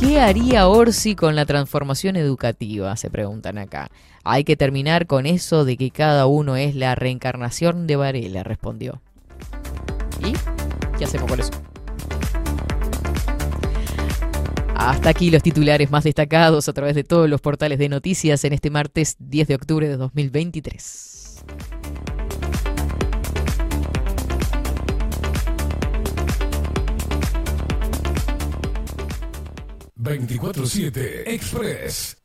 ¿Qué haría Orsi con la transformación educativa? Se preguntan acá. Hay que terminar con eso de que cada uno es la reencarnación de Varela, respondió. ¿Y qué hacemos con eso? Hasta aquí los titulares más destacados a través de todos los portales de noticias en este martes 10 de octubre de 2023. 24-7 Express.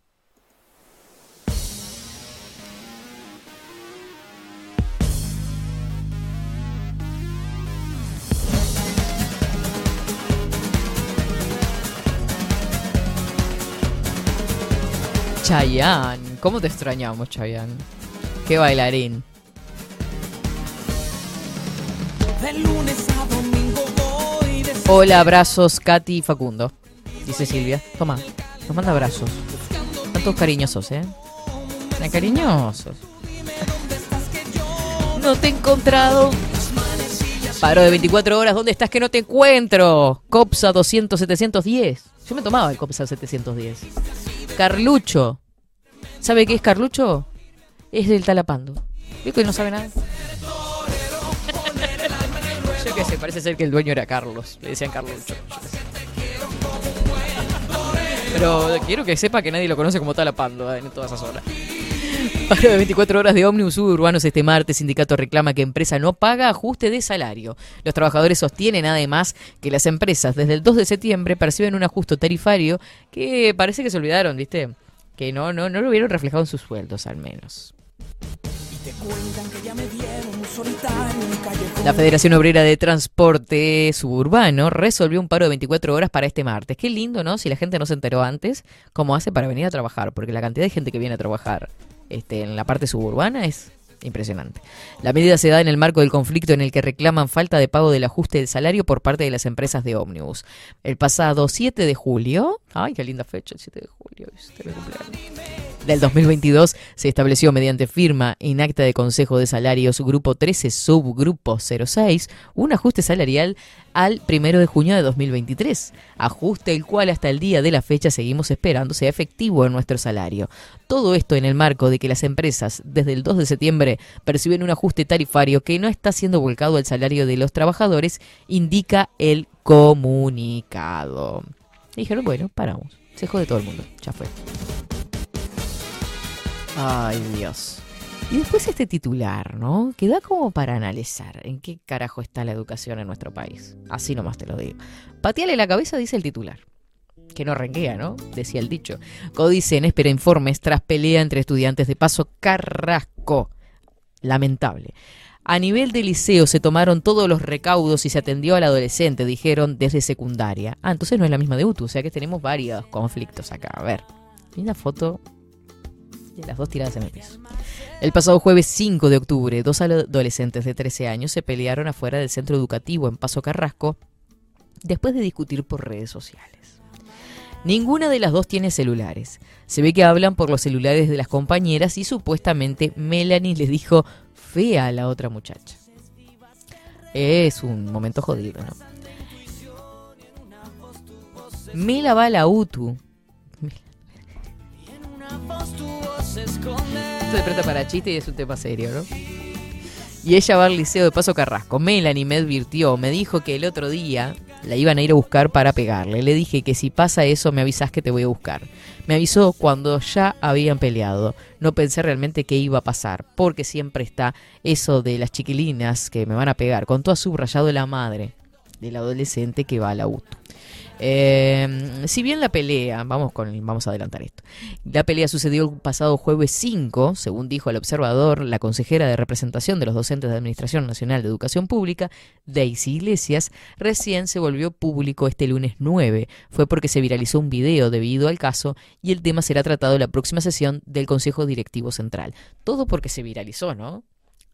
Chayanne, ¿cómo te extrañamos, Chayanne? Qué bailarín. Hola, abrazos, Katy y Facundo. Dice Silvia. Toma, nos manda abrazos. Tantos cariñosos, ¿eh? Tan cariñosos. No te he encontrado. Paro de 24 horas, ¿dónde estás que no te encuentro? Copsa 200 710. Yo me tomaba el Copsa 710. Carlucho. ¿Sabe qué es Carlucho? Es del Talapando. ¿Vio que no sabe nada? Yo qué sé, parece ser que el dueño era Carlos. Le decían Carlucho. Pero quiero que sepa que nadie lo conoce como Talapando eh, en toda esa zona. Paro de 24 horas de ómnibus suburbanos este martes. Sindicato reclama que empresa no paga ajuste de salario. Los trabajadores sostienen además que las empresas desde el 2 de septiembre perciben un ajuste tarifario que parece que se olvidaron, ¿viste? Que no, no, no lo vieron reflejado en sus sueldos al menos. La Federación Obrera de Transporte Suburbano resolvió un paro de 24 horas para este martes. Qué lindo, ¿no? Si la gente no se enteró antes, cómo hace para venir a trabajar, porque la cantidad de gente que viene a trabajar este, en la parte suburbana es impresionante. La medida se da en el marco del conflicto en el que reclaman falta de pago del ajuste del salario por parte de las empresas de ómnibus. El pasado 7 de julio, ay, qué linda fecha, el 7 de julio, del 2022 se estableció mediante firma en acta de Consejo de Salarios Grupo 13 Subgrupo 06 un ajuste salarial al 1 de junio de 2023, ajuste el cual hasta el día de la fecha seguimos esperando sea efectivo en nuestro salario. Todo esto en el marco de que las empresas desde el 2 de septiembre perciben un ajuste tarifario que no está siendo volcado al salario de los trabajadores, indica el comunicado. Dijeron, bueno, paramos. Se jode todo el mundo. Ya fue. Ay, Dios. Y después este titular, ¿no? Que da como para analizar en qué carajo está la educación en nuestro país. Así nomás te lo digo. Pateale la cabeza, dice el titular. Que no renguea, ¿no? Decía el dicho. Codicen espera informes tras pelea entre estudiantes de Paso Carrasco. Lamentable. A nivel de liceo se tomaron todos los recaudos y se atendió al adolescente, dijeron, desde secundaria. Ah, entonces no es la misma de UTU, o sea que tenemos varios conflictos acá. A ver, una foto las dos tiradas en el piso. El pasado jueves 5 de octubre, dos adolescentes de 13 años se pelearon afuera del centro educativo en Paso Carrasco después de discutir por redes sociales. Ninguna de las dos tiene celulares. Se ve que hablan por los celulares de las compañeras y supuestamente Melanie les dijo fea a la otra muchacha. Es un momento jodido, ¿no? Mela va a la UTU. Esto se presta para chiste y es un tema serio, ¿no? Y ella va al liceo de Paso Carrasco. Melanie me advirtió, me dijo que el otro día La iban a ir a buscar para pegarle. Le dije que si pasa eso me avisás que te voy a buscar. Me avisó cuando ya habían peleado. No pensé realmente que iba a pasar, porque siempre está eso de las chiquilinas que me van a pegar. Con todo subrayado la madre del adolescente que va a la. Eh, si bien la pelea, vamos, con, vamos a adelantar esto, la pelea sucedió el pasado jueves 5, según dijo el observador, la consejera de representación de los docentes de Administración Nacional de Educación Pública, Daisy Iglesias, recién se volvió público este lunes 9. Fue porque se viralizó un video debido al caso y el tema será tratado en la próxima sesión del Consejo Directivo Central. Todo porque se viralizó, ¿no?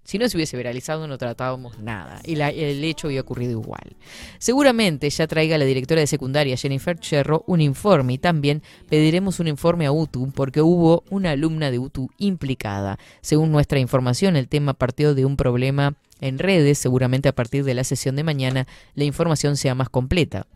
Si no se hubiese viralizado no tratábamos nada y el hecho había ocurrido igual. Seguramente ya traiga la directora de secundaria Jennifer Cherro un informe y también pediremos un informe a UTU porque hubo una alumna de UTU implicada. Según nuestra información, el tema partió de un problema en redes, seguramente a partir de la sesión de mañana la información sea más completa.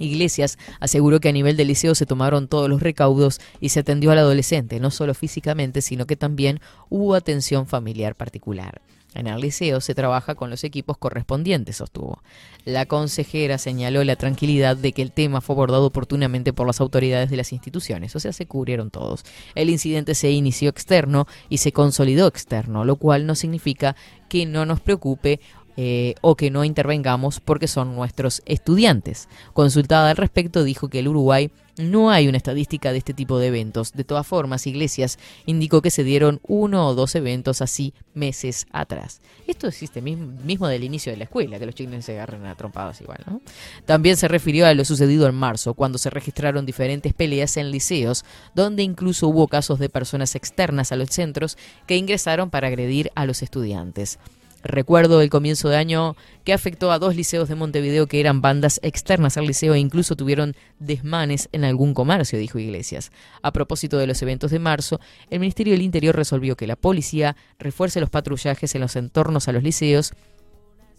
Iglesias aseguró que a nivel del liceo se tomaron todos los recaudos y se atendió al adolescente, no solo físicamente, sino que también hubo atención familiar particular. En el liceo se trabaja con los equipos correspondientes, sostuvo. La consejera señaló la tranquilidad de que el tema fue abordado oportunamente por las autoridades de las instituciones, o sea, se cubrieron todos. El incidente se inició externo y se consolidó externo, lo cual no significa que no nos preocupe eh, o que no intervengamos porque son nuestros estudiantes. Consultada al respecto, dijo que el Uruguay no hay una estadística de este tipo de eventos. De todas formas, Iglesias indicó que se dieron uno o dos eventos así meses atrás. Esto existe mismo, del inicio de la escuela, que los chicos se agarren a trompadas igual, ¿no? También se refirió a lo sucedido en marzo, cuando se registraron diferentes peleas en liceos, donde incluso hubo casos de personas externas a los centros que ingresaron para agredir a los estudiantes. Recuerdo el comienzo de año que afectó a dos liceos de Montevideo que eran bandas externas al liceo e incluso tuvieron desmanes en algún comercio, dijo Iglesias. A propósito de los eventos de marzo, el Ministerio del Interior resolvió que la policía refuerce los patrullajes en los entornos a los liceos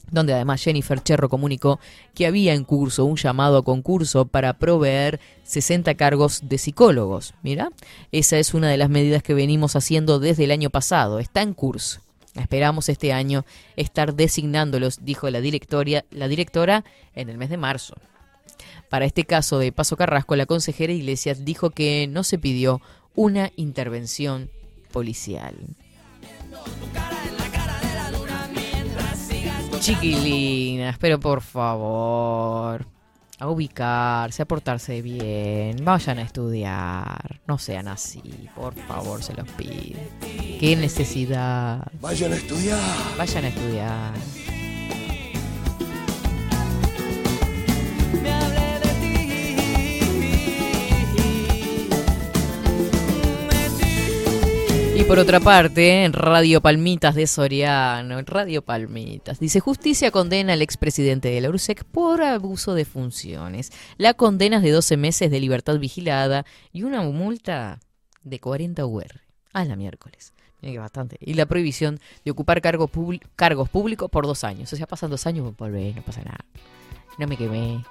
donde además Jennifer Cherro comunicó que había en curso un llamado a concurso para proveer 60 cargos de psicólogos. Mira, esa es una de las medidas que venimos haciendo desde el año pasado, está en curso. Esperamos este año estar designándolos, dijo la, directoria, la directora en el mes de marzo. Para este caso de Paso Carrasco, la consejera Iglesias dijo que no se pidió una intervención policial. Chiquilinas, pero por favor, a ubicarse, a portarse bien, vayan a estudiar, no sean así, por favor, se los pido. Qué necesidad. Vayan a estudiar. Vayan a estudiar. Por otra parte, en Radio Palmitas de Soriano, en Radio Palmitas, dice justicia condena al expresidente de la URSEC por abuso de funciones. La condena es de 12 meses de libertad vigilada y una multa de 40 UR. A la miércoles. Mira que bastante. Y la prohibición de ocupar cargos, públi- cargos públicos por dos años. O sea, pasan dos años, volvés, no pasa nada. No me quemé.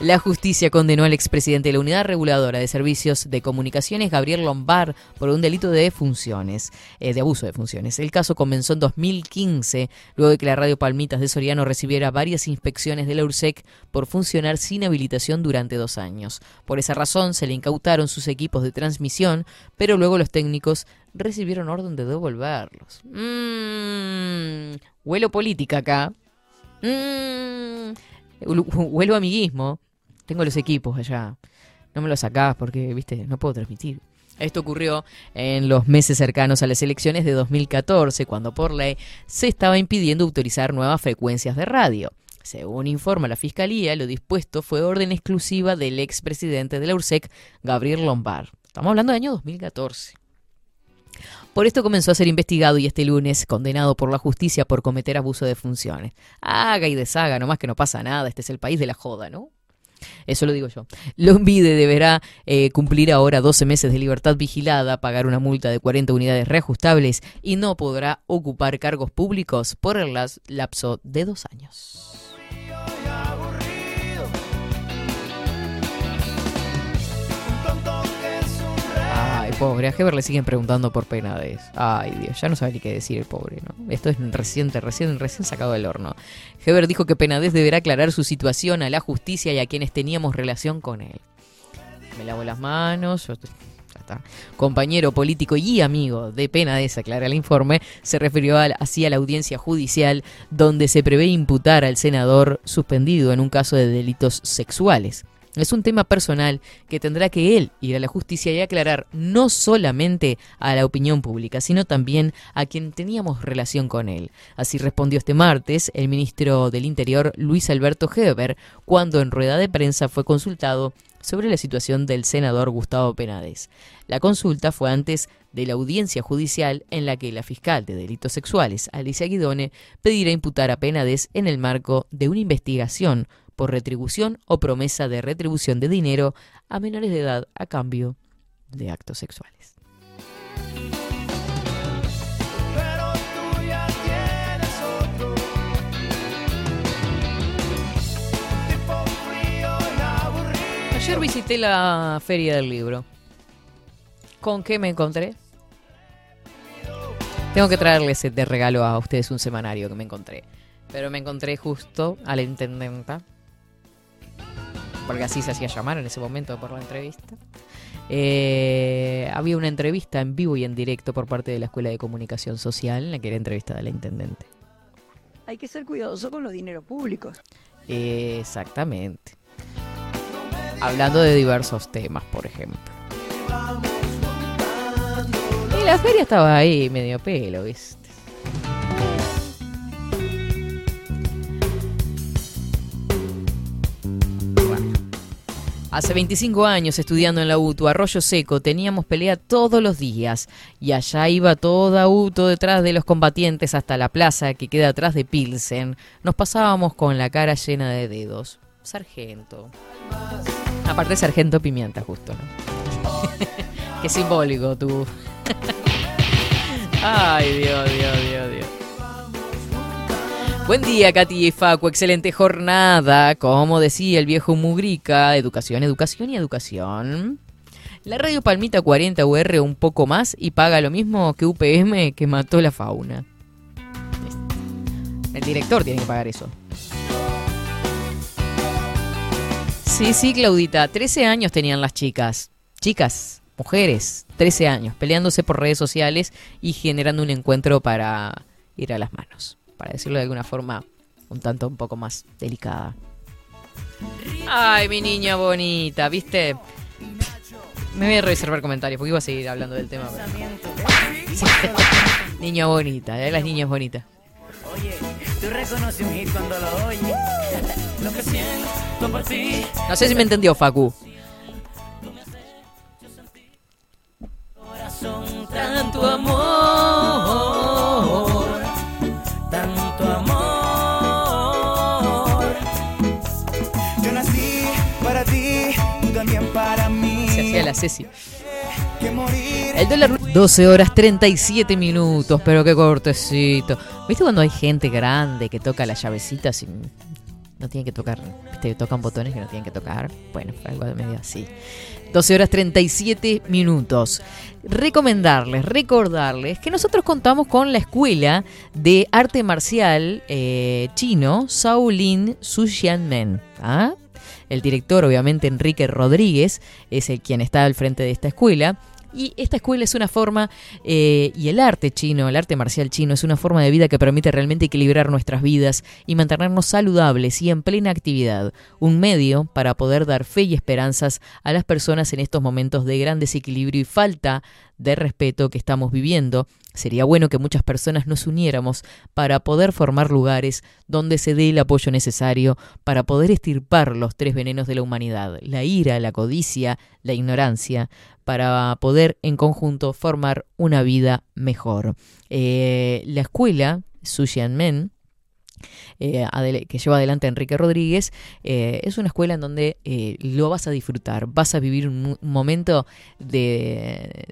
La justicia condenó al expresidente de la Unidad Reguladora de Servicios de Comunicaciones, Gabriel Lombard, por un delito de funciones, eh, de abuso de funciones. El caso comenzó en 2015, luego de que la radio Palmitas de Soriano recibiera varias inspecciones de la URSEC por funcionar sin habilitación durante dos años. Por esa razón se le incautaron sus equipos de transmisión, pero luego los técnicos recibieron orden de devolverlos. Mmm, huelo política acá. Mmm, huelo amiguismo. Tengo los equipos allá. No me los sacás porque, viste, no puedo transmitir. Esto ocurrió en los meses cercanos a las elecciones de 2014, cuando por ley se estaba impidiendo autorizar nuevas frecuencias de radio. Según informa la Fiscalía, lo dispuesto fue orden exclusiva del expresidente de la URSEC, Gabriel Lombard. Estamos hablando del año 2014. Por esto comenzó a ser investigado y este lunes condenado por la justicia por cometer abuso de funciones. Haga y deshaga, nomás que no pasa nada, este es el país de la joda, ¿no? Eso lo digo yo. Lombide deberá eh, cumplir ahora 12 meses de libertad vigilada, pagar una multa de 40 unidades reajustables y no podrá ocupar cargos públicos por el lapso de dos años. Ay, pobre. A Heber le siguen preguntando por penades. Ay, Dios, ya no sabe ni qué decir el pobre, ¿no? Esto es reciente, recién, recién sacado del horno. Heber dijo que Penades deberá aclarar su situación a la justicia y a quienes teníamos relación con él. Me lavo las manos, yo-. Compañero político y amigo de Penades, aclara el informe, se refirió así a la audiencia judicial donde se prevé imputar al senador suspendido en un caso de delitos sexuales. Es un tema personal que tendrá que él ir a la justicia y aclarar no solamente a la opinión pública, sino también a quien teníamos relación con él. Así respondió este martes el ministro del Interior Luis Alberto Heber cuando en rueda de prensa fue consultado sobre la situación del senador Gustavo Penades. La consulta fue antes de la audiencia judicial en la que la fiscal de delitos sexuales, Alicia Guidone, pedirá imputar a Penades en el marco de una investigación por retribución o promesa de retribución de dinero a menores de edad a cambio de actos sexuales. Ayer visité la feria del libro. ¿Con qué me encontré? Tengo que traerles de regalo a ustedes un semanario que me encontré. Pero me encontré justo a la intendenta. Porque así se hacía llamar en ese momento por la entrevista. Eh, había una entrevista en vivo y en directo por parte de la Escuela de Comunicación Social en la que era entrevista de la intendente. Hay que ser cuidadoso con los dineros públicos. Exactamente. Hablando de diversos temas, por ejemplo. Y la feria estaba ahí, medio pelo, ¿viste? Hace 25 años estudiando en la UTU, Arroyo Seco, teníamos pelea todos los días. Y allá iba toda UTU detrás de los combatientes hasta la plaza que queda atrás de Pilsen. Nos pasábamos con la cara llena de dedos. Sargento. Aparte, Sargento Pimienta, justo, ¿no? Qué simbólico tú. Ay, Dios, Dios, Dios, Dios. Buen día, Katy y Facu. Excelente jornada. Como decía el viejo Mugrica, educación, educación y educación. La radio Palmita 40 UR un poco más y paga lo mismo que UPM que mató la fauna. El director tiene que pagar eso. Sí, sí, Claudita. 13 años tenían las chicas. Chicas, mujeres, 13 años, peleándose por redes sociales y generando un encuentro para ir a las manos. Para decirlo de alguna forma un tanto un poco más delicada. Ay, mi niña bonita, ¿viste? Me voy a reservar comentarios porque iba a seguir hablando del tema. pero- Niña bonita, ¿eh? las niñas bonitas. Oye, tú reconoces un hit cuando lo oyes. Lo que siento por ti. No sé si me entendió, Facu. Corazón, tanto amor. La Ceci. El dólar 12 horas 37 minutos, pero qué cortecito. ¿Viste cuando hay gente grande que toca las llavecitas y no tienen que tocar? Tocan botones que no tienen que tocar. Bueno, algo de medio así. 12 horas 37 minutos. Recomendarles, recordarles que nosotros contamos con la escuela de arte marcial eh, chino Shaolin Sushianmen. ¿ah? El director, obviamente, Enrique Rodríguez, es el quien está al frente de esta escuela. Y esta escuela es una forma, eh, y el arte chino, el arte marcial chino, es una forma de vida que permite realmente equilibrar nuestras vidas y mantenernos saludables y en plena actividad. Un medio para poder dar fe y esperanzas a las personas en estos momentos de gran desequilibrio y falta de respeto que estamos viviendo. Sería bueno que muchas personas nos uniéramos para poder formar lugares donde se dé el apoyo necesario para poder estirpar los tres venenos de la humanidad, la ira, la codicia, la ignorancia, para poder en conjunto formar una vida mejor. Eh, la escuela, Sushian Men, eh, que lleva adelante Enrique Rodríguez, eh, es una escuela en donde lo vas a disfrutar, vas a vivir un momento de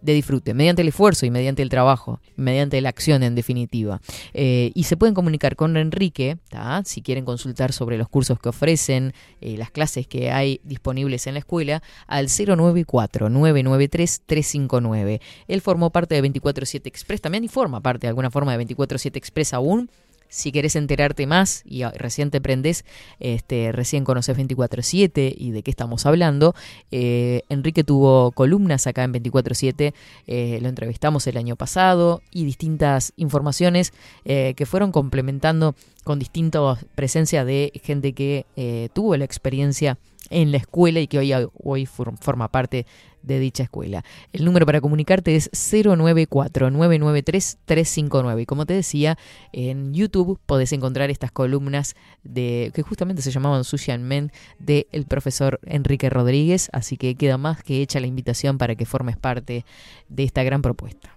de disfrute, mediante el esfuerzo y mediante el trabajo, mediante la acción en definitiva. Eh, y se pueden comunicar con Enrique, si quieren consultar sobre los cursos que ofrecen, eh, las clases que hay disponibles en la escuela, al 094-993-359. Él formó parte de 24-7 Express, también y forma parte de alguna forma de 24-7 Express aún. Si querés enterarte más y ah, recién te prendés, este, recién conoces 24-7 y de qué estamos hablando, eh, Enrique tuvo columnas acá en 24-7, eh, lo entrevistamos el año pasado y distintas informaciones eh, que fueron complementando con distintas presencia de gente que tuvo la experiencia en la escuela y que hoy, hoy for- forma parte de dicha escuela. El número para comunicarte es 094-993-359. Y como te decía, en YouTube podés encontrar estas columnas de que justamente se llamaban Sushi Men del profesor Enrique Rodríguez. Así que queda más que hecha la invitación para que formes parte de esta gran propuesta.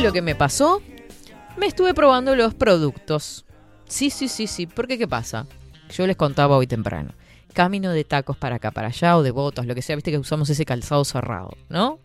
¿Sabe lo que me pasó? Me estuve probando los productos. Sí, sí, sí, sí. Porque ¿qué pasa? Yo les contaba hoy temprano. Camino de tacos para acá, para allá, o de botas, lo que sea. Viste que usamos ese calzado cerrado, ¿no?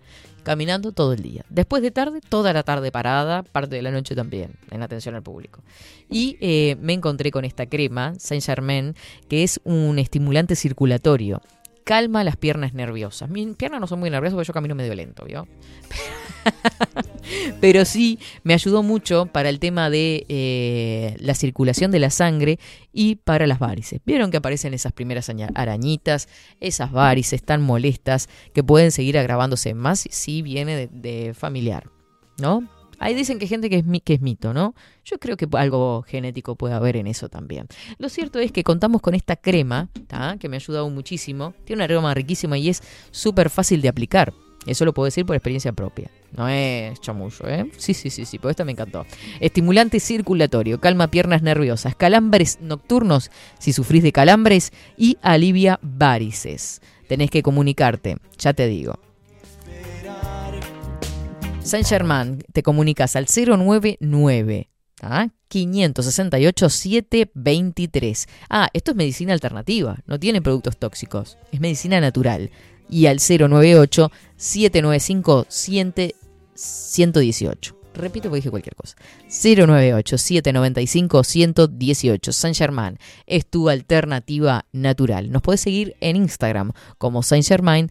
Caminando todo el día. Después de tarde, toda la tarde parada, parte de la noche también, en atención al público. Y eh, me encontré con esta crema, Saint Germain, que es un estimulante circulatorio. Calma las piernas nerviosas. Mis piernas no son muy nerviosas porque yo camino medio lento, ¿vio? Pero sí me ayudó mucho para el tema de eh, la circulación de la sangre y para las varices. Vieron que aparecen esas primeras arañitas, esas varices tan molestas que pueden seguir agravándose más si viene de, familiar, ¿no? Ahí dicen que gente que es, mi- que es mito, ¿no? Yo creo que algo genético puede haber en eso también. Lo cierto es que contamos con esta crema, ¿tá? que me ha ayudado muchísimo. Tiene una aroma riquísima y es súper fácil de aplicar. Eso lo puedo decir por experiencia propia. No es chamullo, ¿eh? Sí, sí, sí, sí, por esta me encantó. Estimulante circulatorio, calma piernas nerviosas, calambres nocturnos si sufrís de calambres y alivia varices. Tenés que comunicarte, ya te digo. Saint Germain, te comunicas al 099 ¿ah? 568 723. Ah, esto es medicina alternativa, no tiene productos tóxicos, es medicina natural. Y al 098 795 118. Repito porque dije cualquier cosa. 098 795 118. Saint Germain es tu alternativa natural. Nos puedes seguir en Instagram como Saint Germain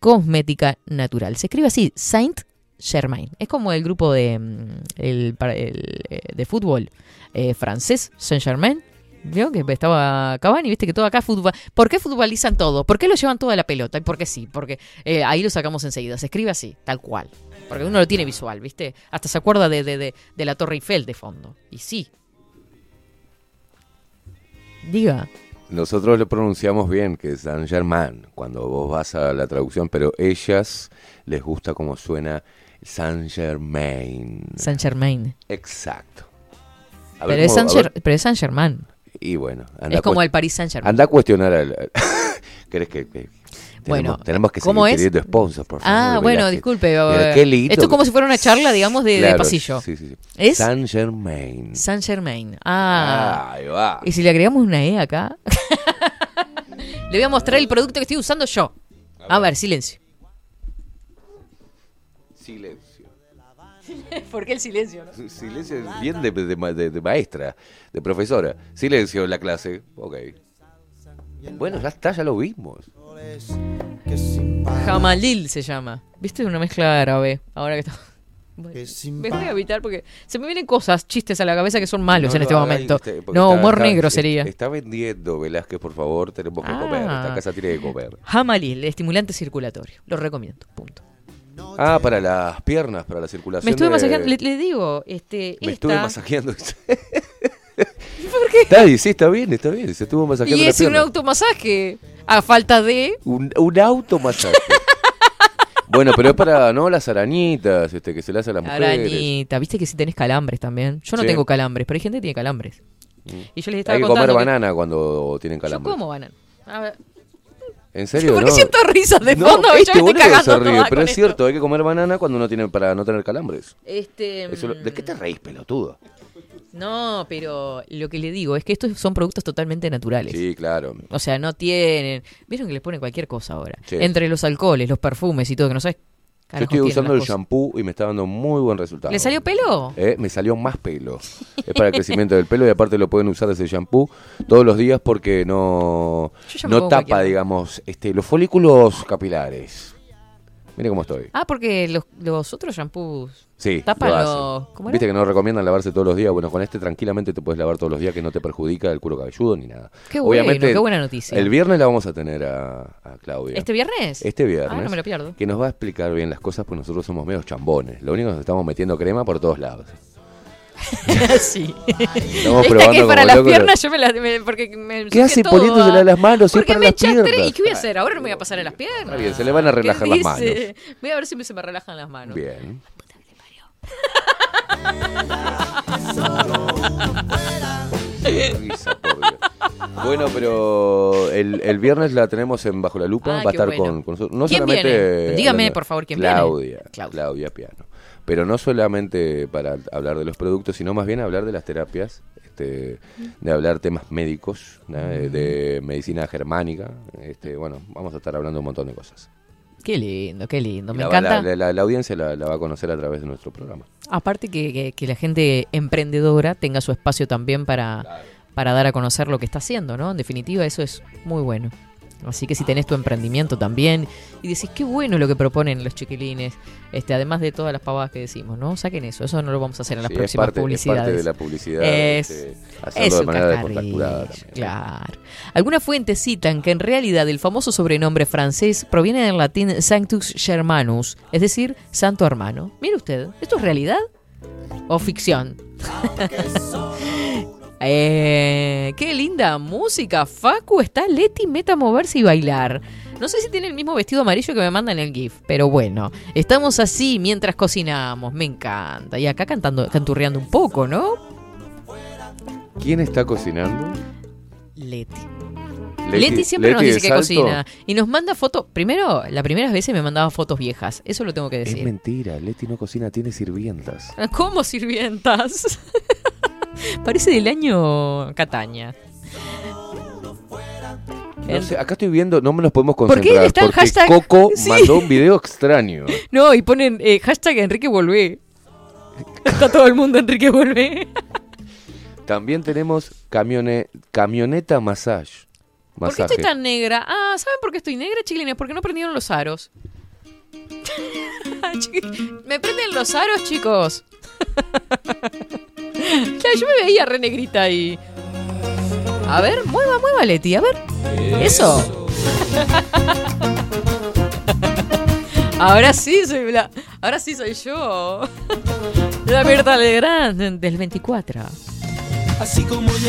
Cosmética Natural. Se escribe así, Saint Germain. Es como el grupo de, mm, eh, fútbol eh, francés, Saint Germain. ¿Vio? Que estaba Cavani, viste que todo acá fútbol. ¿Por qué futbolizan todo? ¿Por qué lo llevan toda la pelota? Y porque sí, porque eh, ahí lo sacamos enseguida. Se escribe así, tal cual. Porque uno lo tiene visual, ¿viste? Hasta se acuerda de, de, de, de la Torre Eiffel de fondo. Y sí. Diga. Nosotros lo pronunciamos bien, que es Saint Germain, cuando vos vas a la traducción, pero ellas les gusta cómo suena Saint Germain. Saint Germain. Exacto. Ver Pero es. Ger- pero es Saint Germain. Y bueno, Es como el Paris Saint-Germain. Anda a cuestionar al. ¿Querés que.? que- Bueno, tenemos, tenemos que ¿cómo seguir es? teniendo sponsors, por favor. Ah, bueno, que- disculpe. eh, qué lindo Esto es como si fuera una charla, digamos, de, pasillo. Sí, sí, sí. ¿Es? Saint Germain. Saint Germain. Ah. Ahí va. ¿Y si le agregamos una E acá? le voy a mostrar el producto que estoy usando yo. A ver, silencio. Silencio. ¿Por qué el silencio? no? Silencio es bien de, de ma- de- de maestra, de profesora. Silencio en la clase. Ok. Bueno, ya está, ya lo vimos. Jamalil se llama. ¿Viste? Una mezcla árabe. Ahora que está. Bueno, me voy a evitar porque se me vienen cosas, chistes a la cabeza que son malos No en este momento. porque No, está- humor está- negro sería. Está vendiendo, Velázquez, por favor, tenemos que Ah. comer. Esta casa tiene que comer. Jamalil, estimulante circulatorio. Lo recomiendo. Punto. Ah, para las piernas, para la circulación. Me estuve de- masajeando. Le, le digo, este. Me esta- estuve masajeando. ¿Por qué? Está sí, está bien, está bien. Se estuvo masajeando Y la es un automasaje. A falta de. Un, un automasaje. bueno, pero es para, ¿no? Las arañitas, este, que se le hace a las mujeres. Arañita. Viste que si tenés calambres también. Yo no Sí. tengo calambres, pero hay gente que tiene calambres. Y yo les estaba Hay que comer que- banana cuando tienen Yo calambre. como banana. A ver, ¿En serio? Porque no? siento risas de No, fondo yo este me estoy se ríe, pero es cierto, hay que comer banana cuando uno tiene para no tener calambres. Este, Eso ¿De qué te reís, pelotudo? No, pero lo que le digo es que estos son productos totalmente naturales. Sí, claro. O sea, no tienen. Vieron que les ponen cualquier cosa ahora. Sí. Entre los alcoholes, los perfumes y todo, que no sabes. Yo estoy usando el shampoo y me está dando muy buen resultado. ¿Le salió pelo? Eh, me salió más pelo. Es para el crecimiento del pelo y aparte lo pueden usar ese shampoo todos los días porque no, no tapa, cualquiera. digamos, este, los folículos capilares. Mire cómo estoy. Ah, porque los, los otros shampoos Sí, tapan lo los. Viste que no recomiendan lavarse todos los días. Bueno, con este tranquilamente te puedes lavar todos los días que no te perjudica el cuero cabelludo ni nada. Qué bueno, qué buena noticia. El viernes la vamos a tener a, a Claudia. ¿Este viernes? Este viernes. Ah, no me lo pierdo. Que nos va a explicar bien las cosas porque nosotros somos medios chambones. Lo único que nos estamos metiendo crema por todos lados. sí. Estamos Esta que es para las piernas, yo me la. me- porque me ¿Qué hace poniéndosela ah. a las manos si es Porque para me las piernas? ¿Y qué voy a hacer? Ahora no me voy a pasar en las piernas. Está bien, se le van a relajar ¿Qué las dice? Voy a ver si me- se me relajan las manos. Bien. Bueno, pero el, el viernes la tenemos en Bajo la Lupa. Ah, va a estar bueno. con, con nosotros. No ¿Quién solamente viene? Dígame, por favor, ¿quién viene? Claudia, Claudia Piano. Pero no solamente para hablar de los productos, sino más bien hablar de las terapias, este, de hablar temas médicos, ¿no? de, de medicina germánica. Este, bueno, vamos a estar hablando un montón de cosas. Qué lindo, qué lindo. Me La encanta. La, la- la audiencia la, va a conocer a través de nuestro programa. Aparte que, que- que la gente emprendedora tenga su espacio también para, para dar a conocer lo que está haciendo, ¿no? En definitiva, eso es muy bueno. Así que si tenés tu emprendimiento también y decís qué bueno lo que proponen los chiquilines, este, además de todas las pavadas que decimos, ¿no? Saquen eso, eso no lo vamos a hacer en las Sí, es próximas parte- es publicidades. parte de la publicidad, Es, este, hacerlo es de un manera descontracturada. Claro. Algunas fuentes citan que en realidad el famoso sobrenombre francés proviene del latín Sanctus Germanus, es decir, santo hermano. Mire usted, ¿esto es realidad o ficción? Eh, qué linda música, Facu. Está Leti, meta a moverse y bailar. No sé si tiene el mismo vestido amarillo que me manda en el GIF, pero bueno, estamos así mientras cocinamos, me encanta. Y acá cantando, canturreando un poco, ¿no? ¿Quién está cocinando? Leti. Leti, siempre nos dice que Salto. cocina. Y nos manda fotos. Primero, las primeras veces me mandaba fotos viejas. Eso lo tengo que Es decir. mentira, Leti no cocina, tiene sirvientas. ¿Cómo sirvientas? Parece del año Cataña. No sé, acá estoy viendo, no nos podemos ¿Por qué concentrar está el porque hashtag? Coco Sí. mandó un video extraño. No, y ponen eh, hashtag Enrique Volvé. Está todo el mundo Enrique Volvé. También tenemos camione, camioneta massage. ¿Por qué Masaje. estoy tan negra? Ah, ¿saben por qué estoy negra, chiquilines? Porque no prendieron los aros. ¿Me prenden los aros, chicos? Claro, yo me veía re negrita ahí. A ver, mueva, mueva, Leti, a ver. Eso. Ahora sí soy la, ahora sí soy yo. La Mirta Legrand del 24.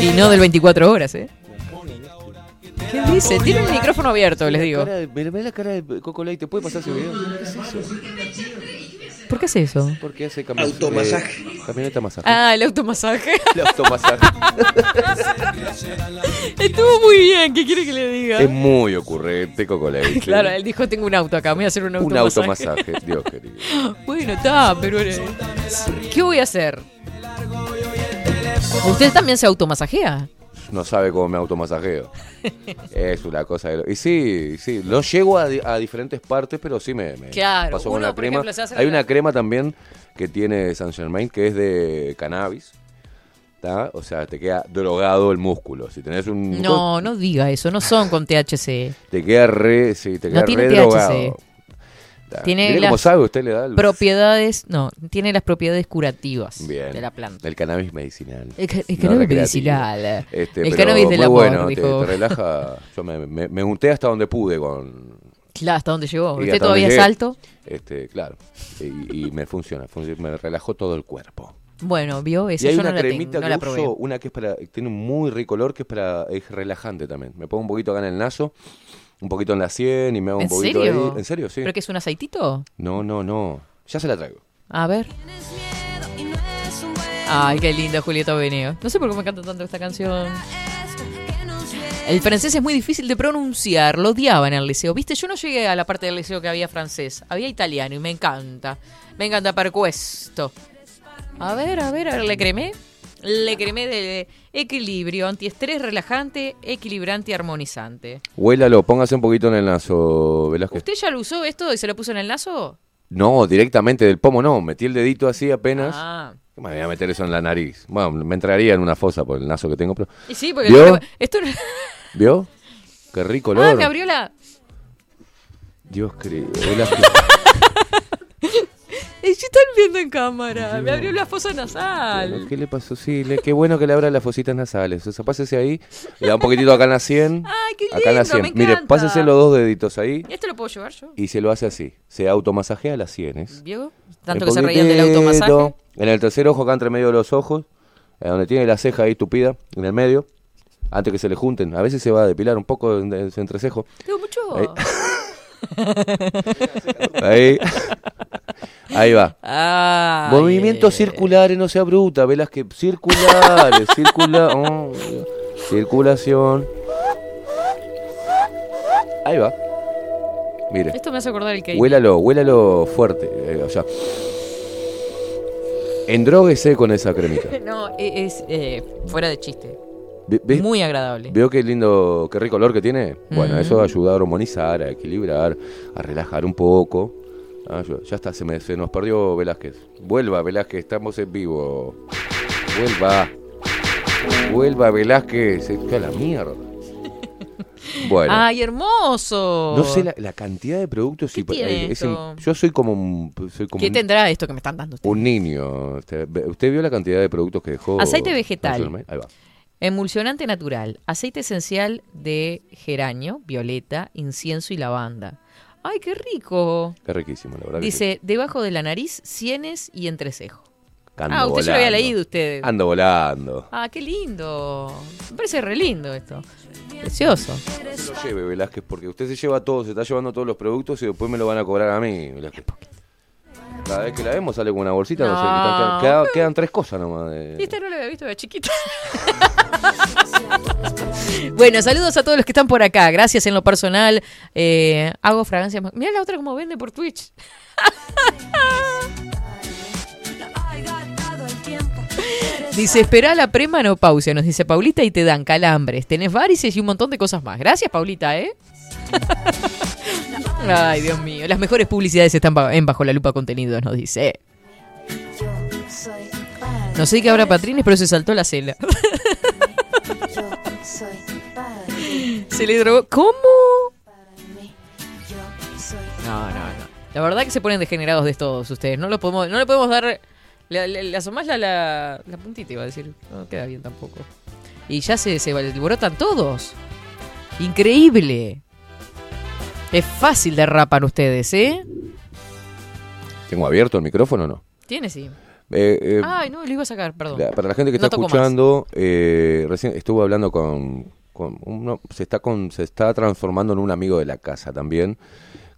Y no del 24 horas, ¿eh? ¿Qué dice? Tiene el micrófono abierto, les digo. Mira la cara de Coco Leite, ¿puede pasar ese video? ¿Qué es eso? ¿Por qué hace eso? Porque hace cami- Automasaje. eh, camioneta masaje. Ah, el automasaje. El automasaje. Estuvo muy bien, ¿qué quiere que le diga? es muy ocurrente, Coco Leite. Claro, él dijo, tengo un auto acá, me voy a hacer un Un automasaje. automasaje, Dios querido. Bueno, está, pero... eh, ¿Qué voy a hacer? ¿Usted también se automasajea? No sabe cómo me automasajeo. Es una cosa de... lo- Y sí, sí, lo llego a, di- a diferentes partes, pero sí me, me Claro, pasó con la crema. ejemplo, Hay la- una crema también que tiene Saint Germain que es de cannabis. ¿tá? O sea, te queda drogado el músculo. Si tenés un... No, no diga eso, no son con THC. Te queda re... Sí, te No queda tiene re THC. drogado. Tá. Tiene las sabe, usted le da... el- Propiedades, no, tiene las propiedades curativas Bien. de la planta. El cannabis medicinal. El, ca- el no cannabis medicinal. Este, el cannabis muy amor, bueno, te- dijo. Te, relaja. Yo me, me, me unté hasta donde pude con... Claro, ¿hasta dónde llegó? y ¿Usted todavía donde es alto? Este, claro. Y, y me funciona, func- me relajó todo el cuerpo. Bueno, vio, y esa hay yo una no la, tengo, cremita no que la uso, probé. una que es para, tiene un muy rico olor que es para, es relajante también. Me pongo un poquito acá en el naso, un poquito en la sien y me hago ¿En un poquito serio? ahí. ¿En serio? Sí. ¿Pero que es un aceitito? No, no, no. Ya se la traigo. A ver. Ay, qué linda Julieta Veneo. No sé por qué me encanta tanto esta canción. El francés es muy difícil de pronunciar, lo odiaba en el liceo. Viste, yo no llegué a la parte del liceo que había francés, había italiano y me encanta. Me encanta per questo. A ver, a ver, a ver, le cremé. Le cremé de equilibrio, antiestrés, relajante, equilibrante y armonizante. Huélalo, póngase un poquito en el naso, Velázquez. ¿Usted ya lo usó esto y se lo puso en el naso? No, directamente del pomo no, metí el dedito así apenas. Ah. ¿Cómo me voy a meter eso en la nariz? Bueno, me entraría en una fosa por el naso que tengo, pero... Y sí, porque ¿Vio? esto no- ¿Vio? Qué rico olor. Ah, me abrió la. Dios. Velázquez. Sí están viendo en cámara. Me abrió la fosa nasal. ¿Qué le pasó? Sí, le- qué bueno que le abra las fositas nasales. O sea, pásese ahí, le da un poquitito acá en la 100. Ay, qué acá en la lindo, 100. me Mire, encanta. pásese los dos deditos ahí ¿Esto lo puedo llevar yo? y se lo hace así. Se automasajea las sienes. ¿Vio? Tanto que se reían del poquitito. automasaje. En el tercer ojo, acá entre medio de los ojos, eh, donde tiene la ceja ahí tupida, en el medio, antes que se le junten. A veces se va a depilar un poco en en su entrecejo. Tengo mucho. Ahí. Ahí va. Ay, Movimientos circulares, no sea bruta, velas que circulares, circula, oh, circulación. Ahí va. Mire. Esto me hace acordar el que. Huélalo, huélalo fuerte. eh, o sea, endróguese con esa cremita. No, e- es eh, fuera de chiste. Ve- ve- Muy agradable. ¿Veo qué lindo, qué rico olor que tiene? Bueno, Mm. eso ayuda a armonizar, a equilibrar, a relajar un poco. Ah, ya está, se, me- se nos perdió Velázquez. Vuelva, Velázquez, estamos en vivo. Vuelva. Vuelva, Velázquez. A la mierda. Bueno. ¡Ay, hermoso! No sé la, la cantidad de productos. y- tiene es esto? im- yo soy como un, soy como ¿Qué un- tendrá esto que me están dando ustedes? un niño. Usted, ¿Usted vio la cantidad de productos que dejó? Aceite vegetal. Ahí va. Emulsionante natural, aceite esencial de geranio, violeta, incienso y lavanda. ¡Ay, qué rico! Qué riquísimo, la verdad. sí. Dice, debajo de la nariz, sienes y entrecejo. Ando ah, usted ya lo había volando. leído usted. Ando volando. Ah, qué lindo. Me parece re lindo esto. Precioso. No se lo lleve, Velázquez, porque usted se lleva todo, se está llevando todos los productos y después me lo van a cobrar a mí, Velázquez. Cada vez que la vemos sale con una bolsita, no, sé, No. quedan, quedan- quedan tres cosas nomás. de- Y esta no la había visto de chiquita. bueno, saludos a todos los que están por acá. Gracias en lo personal. Eh, hago fragancias. Mira la otra como vende por Twitch. Dice, espera la premanopausia, nos dice Paulita, y te dan calambres, tenés varices y un montón de cosas más. Gracias, Paulita, ¿eh? Ay, Dios mío. Las mejores publicidades están Bajo la Lupa Contenidos, nos dice. No sé qué habrá Patrines, pero se saltó la cela. se le drogó. ¿Cómo? No, no, no. La verdad que se ponen degenerados de todos ustedes. No lo podemos, no le podemos dar. Le, le- le asomás la, la, puntita, iba a decir. No queda bien tampoco. Y ya se, se todos. Increíble. Es fácil derrapan ustedes, ¿eh? ¿Tengo abierto el micrófono o no? Tiene sí. Eh, eh, Ay, no, lo iba a sacar, perdón. la- para la gente que No está escuchando, eh, recién estuve hablando con, con uno, se está con, se está transformando en un amigo de la casa también,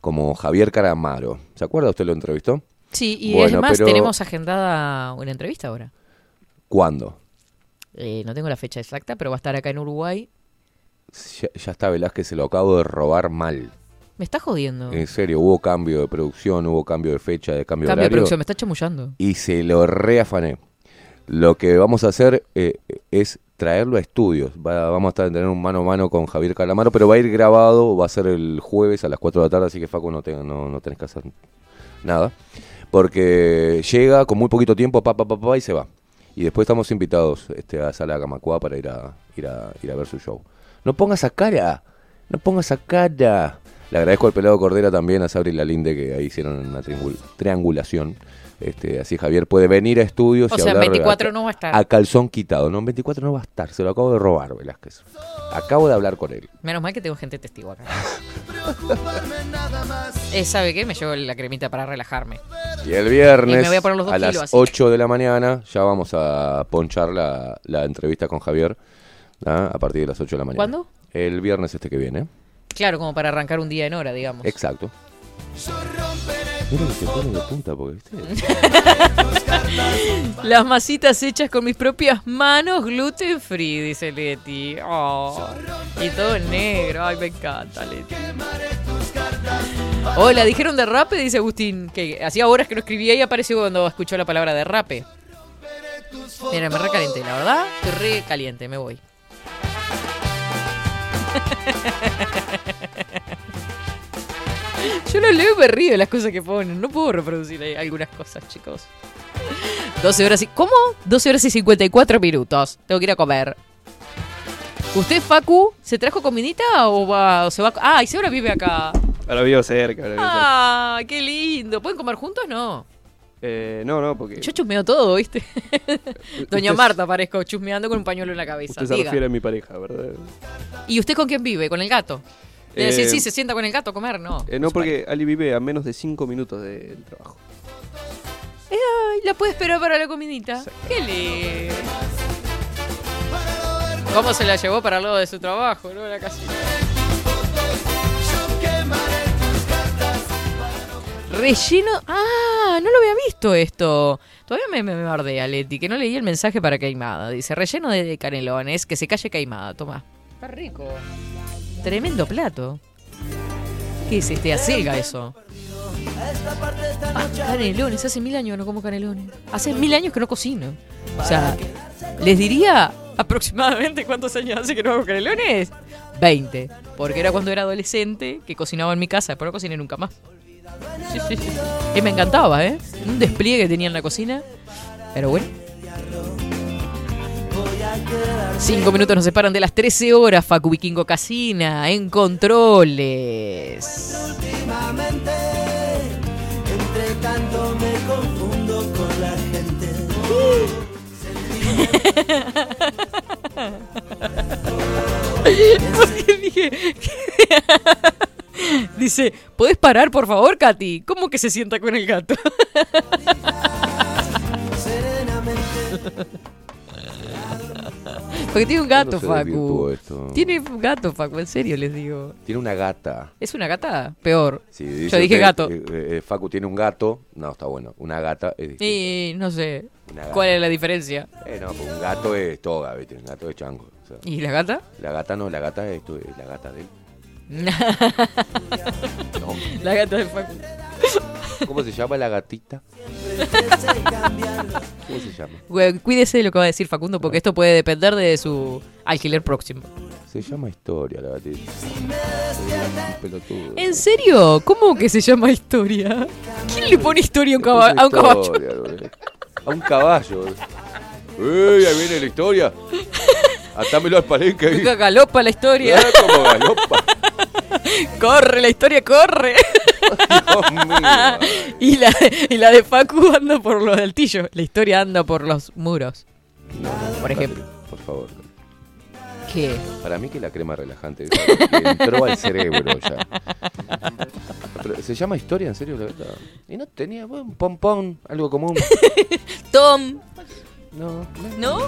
como Javier Caramaro. ¿Se acuerda? ¿Usted lo entrevistó? Sí, y Bueno, es más, pero- tenemos agendada una entrevista ahora. ¿Cuándo? Eh, no tengo la fecha exacta, pero va a estar acá en Uruguay. Ya, ya está Velázquez, se lo acabo de robar mal. Me está jodiendo. En serio, hubo cambio de producción, hubo cambio de fecha, de cambio, Cambio de horario. producción, me está chamullando. y se lo reafané. Lo que vamos a hacer eh, es traerlo a estudios. Va- vamos a estar tener un mano a mano con Javier Calamaro, pero va a ir grabado, va a ser el jueves a las 4 de la tarde, así que Facu no, te- no, no tenés que hacer nada. Porque llega con muy poquito tiempo, pa, pa, pa, pa, y se va. Y después estamos invitados este, a Sala Gamacua para ir a, ir, a, ir a ver su show. No pongas esa cara, no pongas esa cara. Le agradezco al pelado Cordera también, a Sabri y Lalinde, que ahí hicieron una triangul- triangulación. Este, así Javier puede venir a estudios O y sea, hablar 24 a, no va a estar. a calzón quitado. No, en 24 no va a estar, se lo acabo de robar, Velázquez. Acabo de hablar con él. Menos mal que tengo gente testigo acá. Eh, ¿Sabe qué? Me llevo la cremita para relajarme. Y el viernes Y me voy a poner los dos a kilos, las así. 8 de la mañana ya vamos a ponchar la, la entrevista con Javier ¿ah? a partir de las 8 de la mañana. ¿Cuándo? El viernes este que viene. Claro, como para arrancar un día en hora, digamos. Exacto. Mira que se pone de punta porque, ¿viste? Las masitas hechas con mis propias manos, gluten free, dice Leti. Oh, y todo en negro. Ay, me encanta, Leti. Hola, dijeron derrape, dice Agustín, que hacía horas que no escribía y apareció cuando escuchó la palabra derrape. Mira, me recalenté, la verdad. Estoy re caliente, me voy. Yo lo leo y me río de las cosas que ponen. No puedo reproducir ahí algunas cosas, chicos. 12 horas y. ¿Cómo? 12 horas y 54 minutos. Tengo que ir a comer. ¿Usted, Facu, se trajo comidita o va o se va? Ah, y ahora vive acá. Ahora vivo cerca. Ahora vivo cerca. Ah, qué lindo. ¿Pueden comer juntos? No. Eh, no, no, porque Yo chusmeo todo, ¿viste? Doña Marta parezco chusmeando con un pañuelo en la cabeza. usted se refiere a mi pareja, ¿verdad? ¿Y usted con quién vive? ¿Con el gato? Eh, Eh, sí, se sienta con el gato a comer, no. Eh, no, porque Ali vive a menos de 5 minutos del trabajo. Ay, la puede esperar para la comidita. Qué lindo. ¿Cómo se la llevó para lado de su trabajo, no? La casita. Relleno. Ah, no lo había visto esto. Todavía me, me, me bardea, Leti, que no leí el mensaje para Caimada. Dice, relleno de canelones, que se calle Caimada. Toma. Está rico. Tremendo plato. ¿Qué es este? Acelga eso. Ah, canelones. Hace mil años que no como canelones. Hace mil años que no cocino. O sea, les diría aproximadamente cuántos años hace que no hago canelones. 20. Porque era cuando era adolescente que cocinaba en mi casa, pero no cociné nunca más. Sí, sí, sí. Y me encantaba, ¿eh? Un despliegue tenía en la cocina. Pero bueno. Cinco minutos nos separan de las 13 horas, Facu Vikingo Casina, en controles. Últimamente, entre tanto me confundo con la gente. Porque dije. Dice, ¿podés parar, por favor, Katy? ¿Cómo que se sienta con el gato? Porque tiene un gato, ¿Cuándo se desvirtuó Facu. Tiene un gato, Facu, en serio les digo. Tiene una gata. ¿Es una gata? Peor. Sí, Yo dije gato. eh, eh, Facu tiene un gato. No, está bueno. Una gata es distinto. Y no sé. ¿Cuál es la diferencia? Eh, no, porque un gato es toga, ¿viste? Un gato es chango. o sea. ¿Y la gata? La gata no, la gata es, tu- es la gata de él. No. La gata de Facu. ¿Cómo se llama la gatita? ¿Cómo se llama? Güey, Cuídese de lo que va a decir Facundo porque esto puede depender de su alquiler próximo. Se llama Historia la gatita. Pelotudo. ¿En serio? ¿Cómo que se llama historia? ¿Quién le pone historia a un, caba- a un caballo? A un caballo. ¡Ey, ahí viene la historia! Atámelo al palenque. Galopa la historia. Ah, como galopa. corre, la historia corre. Dios mío. y, la, y la de Facu anda por los altillos. La historia anda por los muros. Por ejemplo. Por favor. ¿Qué? Para mí que la crema relajante le entró al cerebro ya. Pero, ¿Se llama historia en serio la verdad? Y no tenía bueno, un pompón, algo común. Tom. No. ¿No?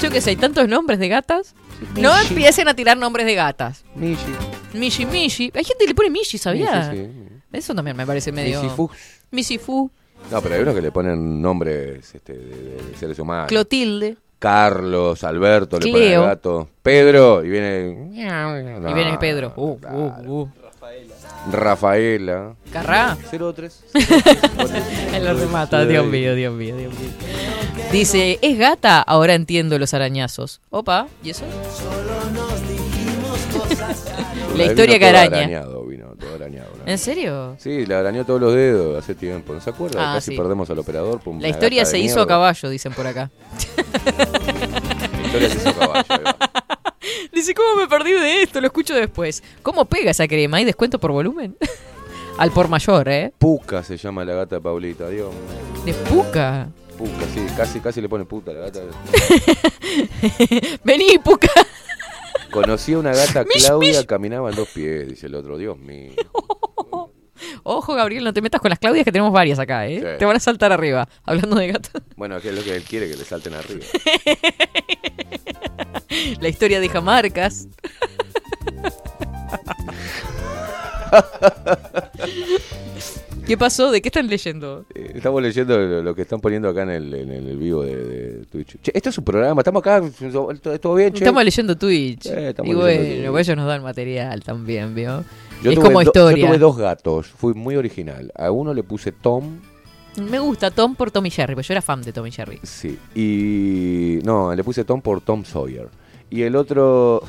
Yo qué sé, hay tantos nombres de gatas. No Mishi. empiecen a tirar nombres de gatas. Mishi. Mishi, Mishi. Hay gente que le pone Mishi, ¿sabía? Sí, sí, Eso también me parece medio... Misifus. Misifu. No, pero hay unos que le ponen nombres este, de, de seres humanos. Clotilde. Carlos, Alberto, le Cleo. ponen al gato. Pedro, y viene. y viene Pedro. Uh, uh, uh. Rafaela. Carrá. 03. Él lo remata. Dios mío, Dios mío, Dios mío. Dice, ¿es gata? Ahora entiendo los arañazos. Opa, ¿y eso? La historia que araña. arañado, vino todo arañado. ¿no? ¿En serio? Sí, le arañó todos los dedos hace tiempo. ¿No se acuerda? Ah, Casi sí. perdemos al operador. por La historia se hizo a mierda. caballo, dicen por acá. La historia se hizo a caballo. ahí va. Dice, ¿cómo me perdí de esto? Lo escucho después. ¿Cómo pega esa crema? ¿Hay descuento por volumen? Al por mayor, ¿eh? Puca se llama la gata de Paulita, Dios mío. De puca. Puca, sí, casi, casi le pone puta a la gata. Vení, puca. Conocí a una gata Claudia, caminaba en dos pies, dice el otro, Dios mío. Ojo, Gabriel, no te metas con las Claudias que tenemos varias acá, ¿eh? Sí. Te van a saltar arriba. Hablando de gato. Bueno, que es lo que él quiere, que le salten arriba. La historia deja marcas. ¿Qué pasó? ¿De qué están leyendo? Eh, Estamos leyendo lo, lo que están poniendo acá en el, en el vivo de, de Twitch. Che, esto es un programa, estamos acá, todo, bien, che. Estamos leyendo Twitch. Eh, estamos y leyendo bueno, Twitch. pues ellos nos dan material también, ¿vio? Yo es tuve como do- historia. Yo tuve dos gatos, fui muy original. A uno le puse Tom, Me gusta Tom por Tom y Jerry, porque yo era fan de Tom y Jerry. sí, y... No, le puse Tom por Tom Sawyer. Y el otro...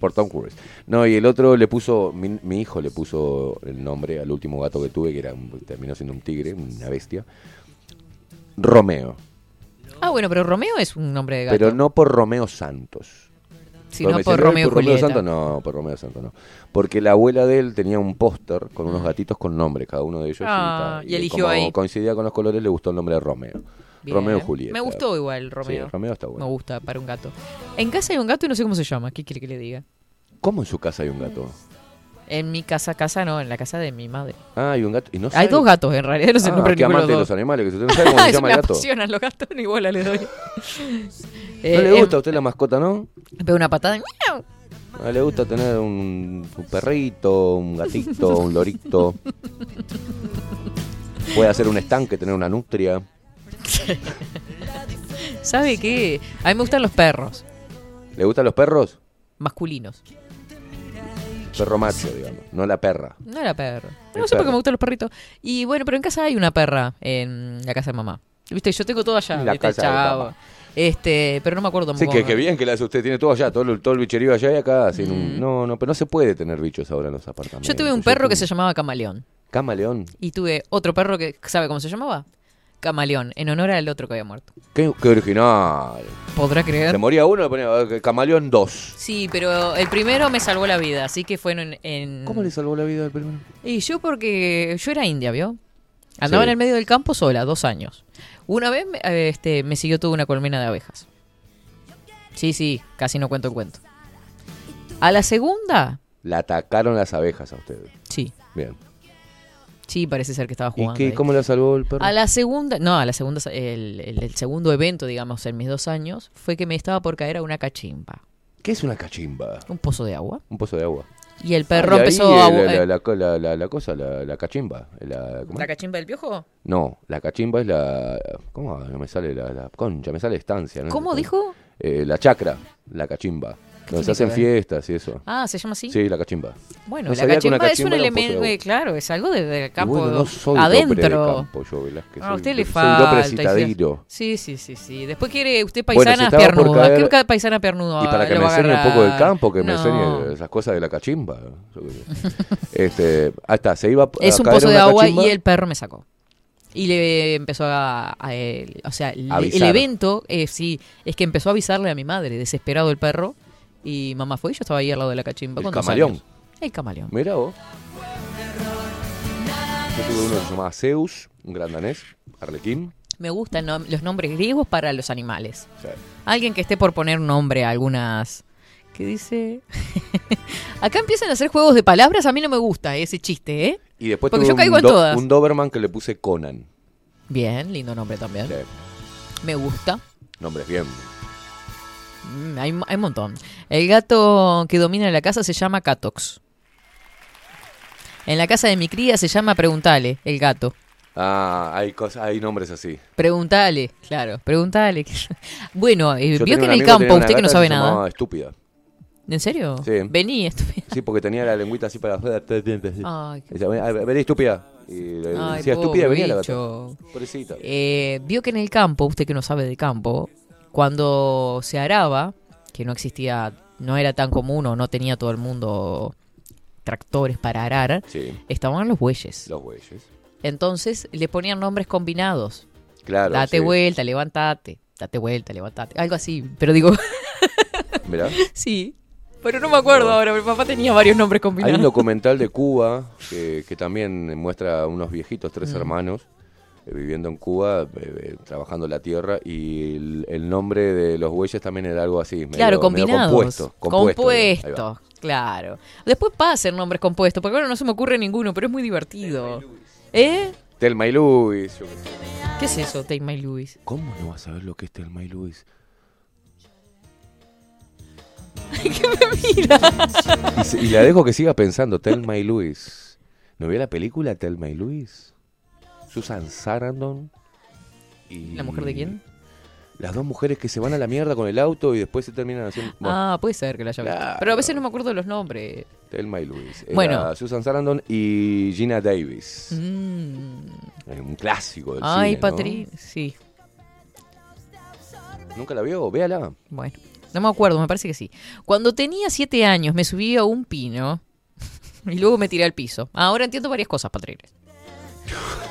Por Tom Cruise. No, y el otro le puso, mi, mi hijo le puso el nombre al último gato que tuve, que era un- terminó siendo un tigre, una bestia. Romeo. Ah, bueno, pero Romeo es un nombre de gato. Pero no por Romeo Santos. Pero me por dicen, "Ay, Romeo y ¿por Julieta". Santos? No, por Romeo Santos no. Porque la abuela de él tenía un póster con unos gatitos con nombre, cada uno de ellos. Ah, ta, y eligió como ahí. coincidía con los colores, le gustó el nombre de Romeo. Bien. Romeo y Julieta. Me gustó igual Romeo. Sí, Romeo está bueno. Me gusta para un gato. En casa hay un gato y no sé cómo se llama. ¿Qué quiere que le diga? ¿Cómo en su casa hay un gato? En mi casa, casa no, en la casa de mi madre. Ah, hay un gato. Y no Hay sabe- dos gatos en realidad, no sé el Ah, qué amante de los animales, que usted no sabe cómo se llama me el gato. apasionan los gatos, ni bola le doy. ¿No Eh, le gusta a em, usted la mascota, no? Pega una patada y ¡miau! ¿No le gusta tener un, un perrito, un gatito, un lorito? Puede hacer un estanque, tener una nutria. ¿Sabe qué? A mí me gustan los perros ¿Le gustan los perros? masculinos. Perro macho, digamos, no la perra. No era perro. El No sé por qué perro. me gustan los perritos. Y bueno, pero en casa hay una perra en la casa de mamá. Viste, yo tengo todo allá. En la ¿viste? casa de Chavo. papá. Este, pero no me acuerdo Sí, que bien que la hace usted, tiene todo allá, todo, el- todo el bicherío allá y acá. sin un- Mm. no, no, pero no se puede tener bichos ahora en los apartamentos. Yo tuve un perro que se llamaba Camaleón. Camaleón. Y tuve otro perro que, ¿sabe cómo se llamaba? Camaleón, en honor al otro que había muerto. Qué, qué original. ¿Podrá creer? Se moría uno, le ponía eh, Camaleón 2. Sí, pero el primero me salvó la vida, así que fue en... en- ¿Cómo le salvó la vida al primero? Y yo porque yo era india, ¿vio? Andaba Sí. en el medio del campo sola, dos años. Una vez me, eh, este, me siguió toda una colmena de abejas. Sí, sí, casi no cuento el cuento. A la segunda, Le atacaron las abejas a usted. sí, Bien. Sí, parece ser que estaba ¿Y jugando. qué, ahí. cómo le salvó el perro? A la segunda, no, a la segunda, el, el- el segundo evento, digamos, en mis dos años, fue que me estaba por caer a una cachimba, ¿Qué es una cachimba? un pozo de agua. Un pozo de agua. Y el perro Ah, y ahí, empezó a... La, la, la, la- la- la cosa, la, la cachimba. La, ¿cómo ¿La cachimba del piojo? No, la cachimba es la. ¿Cómo? No me sale la, la concha, me sale estancia. ¿no? ¿Cómo dijo? Eh, la chacra, la cachimba. Donde se que hacen ver? fiestas y eso. Ah, ¿se llama así? Sí, la cachimba. Bueno, No la que una cachimba, es un cachimba elemento, eh, claro, es algo de, de Y campo bueno, no soy adentro. de campo yo, Velázquez. Ah, a soy- usted le falta. citadino. Sí, sí, sí, sí. Después quiere usted Bueno, paisana si caer- ¿Qué ca- paisana piernuda? Y para que me a enseñe un poco del campo, que me No. enseñe esas cosas de la cachimba. Este, ahí está, se iba a Es un pozo de agua cachimba. y el perro me sacó. Y le empezó a... a él- o sea, le- el evento, eh, sí, es que empezó a avisarle a mi madre, desesperado el perro. Y mamá fue y yo estaba ahí al lado de la cachimba El con dos camaleón. años. El camaleón. Mira vos. Yo tuve uno que se llamaba Zeus, un gran danés, Arlequín. Me gustan nom- los nombres griegos para los animales. Sí. Alguien que esté por poner nombre a algunas... ¿Qué dice? Acá empiezan a hacer juegos de palabras. A mí no me gusta ese chiste, ¿eh? Y después Porque tuve yo caigo un, en todas. un Doberman que le puse Conan. Bien, lindo nombre también. Sí. Me gusta. Nombres bien. Mm, hay, hay un montón. El gato que domina la casa se llama Catox. En la casa de mi cría se llama Preguntale, el gato. Ah, hay cosas, hay nombres así. Preguntale, claro, preguntale. bueno, eh, vio que en el campo, usted que no sabe nada. Estúpida. ¿En serio? Sí. Vení, estúpido. Sí, porque tenía la lengüita así para afuera. Ay, Decía, "Ven, a ver, vení, estúpida. Y le Ay, decía, pobre estúpida, venía la gata. Pobrecita. Eh, vio que en el campo, usted que no sabe de campo, cuando se araba, que no existía, no era tan común o no tenía todo el mundo tractores para arar, Sí, estaban los bueyes. los bueyes. Entonces le ponían nombres combinados. Claro. date sí. vuelta, levántate. Date vuelta, levántate. Algo así. Pero digo, Mirá. sí. Pero no me acuerdo ahora. Mi papá tenía varios nombres Hay un combinados. documental de Cuba que, que también muestra a unos viejitos, tres Mm. hermanos, viviendo en Cuba, eh, eh, trabajando la tierra, y el, el nombre de los bueyes también era algo así, medio, Claro, medio combinados. compuesto. Compuesto. Compuestos, claro. Después pasen nombres compuestos, porque ahora no se me ocurre ninguno, pero es muy divertido. ¿Eh? Telma y Luis. qué sé. ¿Qué es eso, Take My Louis? ¿Cómo no vas a ver lo que es Telma y Luis? ¿Qué me mira? Y, y la dejo que siga pensando, Telma y Luis. ¿No vio la película Telma y Luis? Susan Sarandon. Y ¿La mujer de quién? Las dos mujeres que se van a la mierda con el auto y después se terminan haciendo. Bueno, Ah, puede ser que la haya visto. Claro. Pero a veces no me acuerdo de los nombres. Telma y Luis. Era Bueno. Susan Sarandon y Gina Davis. Mm. Un clásico del Ay, cine, ¿no? Patri. Sí, ¿Nunca la vio? Véala. bueno. No me acuerdo, me parece que sí. Cuando tenía siete años me subí a un pino y luego me tiré al piso. Ahora entiendo varias cosas, Patrick.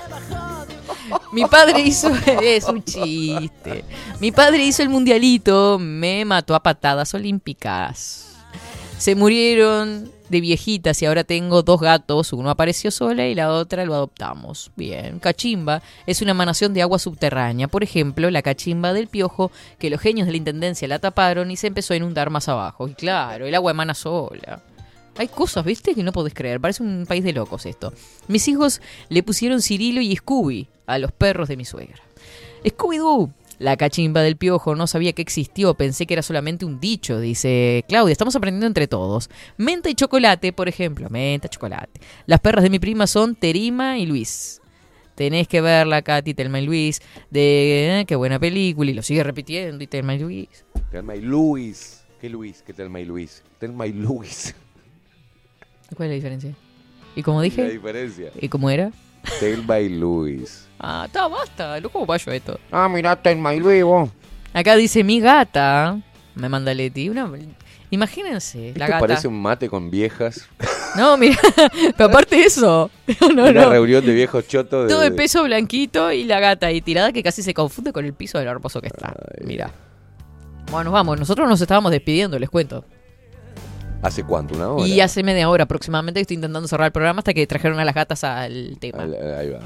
Mi padre hizo. Es un chiste. Mi padre hizo el mundialito, me mató a patadas olímpicas. Se murieron de viejitas y ahora tengo dos gatos. Uno apareció sola y la otra lo adoptamos. Bien. Cachimba es una emanación de agua subterránea. Por ejemplo, la cachimba del piojo, que los genios de la intendencia la taparon y se empezó a inundar más abajo. Y claro, el agua emana sola. Hay cosas, ¿viste? Que no podés creer. Parece un país de locos esto. Mis hijos le pusieron Cirilo y Scooby a los perros de mi suegra. Scooby-Doo, la cachimba del piojo, no sabía que existió, pensé que era solamente un dicho, dice Claudia, estamos aprendiendo entre todos. Menta y chocolate, por ejemplo, menta, chocolate. Las perras de mi prima son Terima y Luis. Tenés que verla, Katy, Telma y Luis, de eh, qué buena película, y lo sigue repitiendo, y Telma y Luis. Telma y Luis. ¿Qué Luis? ¿Qué Telma y Luis? Telma y Luis. ¿Cuál es la diferencia? ¿Y como La dije? diferencia. ¿Y cómo era? Telma y Luis. Ah, está, basta, loco payo esto. Ah, mira, Telma y Luis, vos. Acá dice mi gata, me manda Leti, una... Imagínense, la Esto gata. parece un mate con viejas. No, mira, pero aparte de eso, no, una no. reunión de viejos chotos. De, Todo el peso blanquito y la gata ahí tirada que casi se confunde con el piso de lo hermoso que está. Mira. Bueno, nos vamos. Nosotros nos estábamos despidiendo, les cuento. ¿Hace cuánto? ¿Una hora? Y hace media hora aproximadamente que estoy intentando cerrar el programa hasta que trajeron a las gatas al tema. Ahí, ahí va.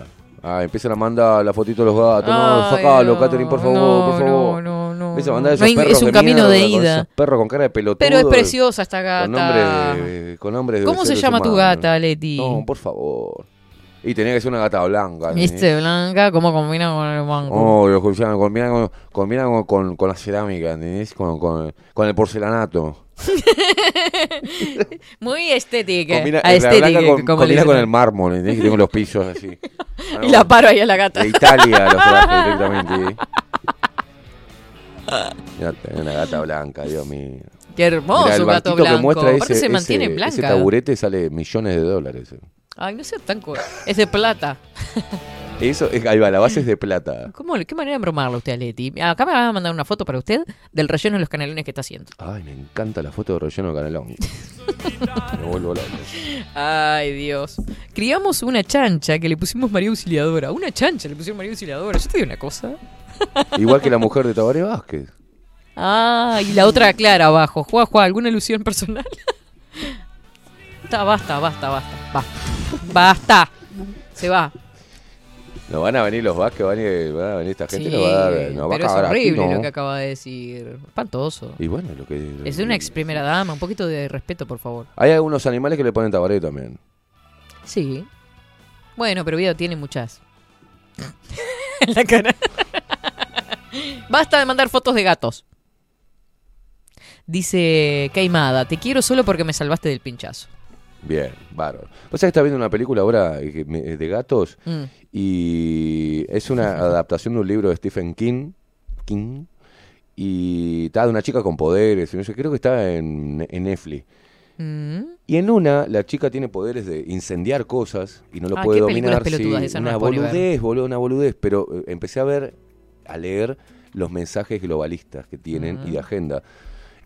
Ah, empiezan a mandar la fotito de los gatos. no, sacalo, no, Catherine, por favor, no, por favor. no, no, no. Empieza a mandar No esos hay- perros es un de camino de mierda, con ida. perros con cara de pelotudo. Pero es preciosa esta Con gata. nombres de, con nombres de ¿Cómo se llama tu gata, Leti? No, por favor. Y tenía que ser una gata blanca. ¿Viste, Blanca? ¿Cómo combina con el banco? Oh, lo escuchaban, combina con, combina con, con, con la cerámica, ¿entendés? Con, con, con el porcelanato. Muy estética. Combina, a la estética, con, como combina con el mármol, ¿entendés? Que tengo los pisos así. Y la paro ahí a la gata. De Italia los traje directamente. Ya tenés una gata blanca, Dios mío. Qué hermoso Mirá, el gato blanco. que muestra ese, se mantiene ese- blanca. ese taburete sale millones de dólares. Ay, no sea tan... Es de plata. Eso, es- ahí va, la base es de plata. ¿Cómo, ¿Qué manera de bromarlo usted, Leti? Acá me va a mandar una foto para usted del relleno de los canelones que está haciendo. Ay, me encanta la foto de relleno de canelón. me vuelvo loco. Ay, Dios. Criamos una chancha que le pusimos María Auxiliadora. Una chancha le pusieron María Auxiliadora. Yo te digo una cosa. Igual que la mujer de Tabaré Vázquez. Ah, y la otra clara abajo. Juega, juega, ¿alguna ilusión personal? Está, basta, basta, basta. Basta. Basta. Se va. No van a venir los Vázquez, van a van a venir esta gente, Sí, nos va a dar, nos va a pero es aquí, horrible ¿no? lo que acaba de decir. Espantoso. Y bueno, lo que... Es de una ex primera dama. Un poquito de respeto, por favor. Hay algunos animales que le ponen Tabaré también. Sí. Bueno, pero Vida tiene muchas. en la cara. Basta de mandar fotos de gatos. Dice Caimada, te quiero solo porque me salvaste del pinchazo. Bien, bárbaro. Vos sabés que está viendo una película ahora eh, me- de gatos Mm. Y es una adaptación de un libro de Stephen King. King y está de una chica con poderes. y no sé, Creo que está en, en Netflix. Mm. Y en una, la chica tiene poderes de incendiar cosas y no lo Ah, puede dominar. sí, no una boludez, boludo, una boludez. Pero eh, empecé a ver, a leer los mensajes globalistas que tienen y de agenda.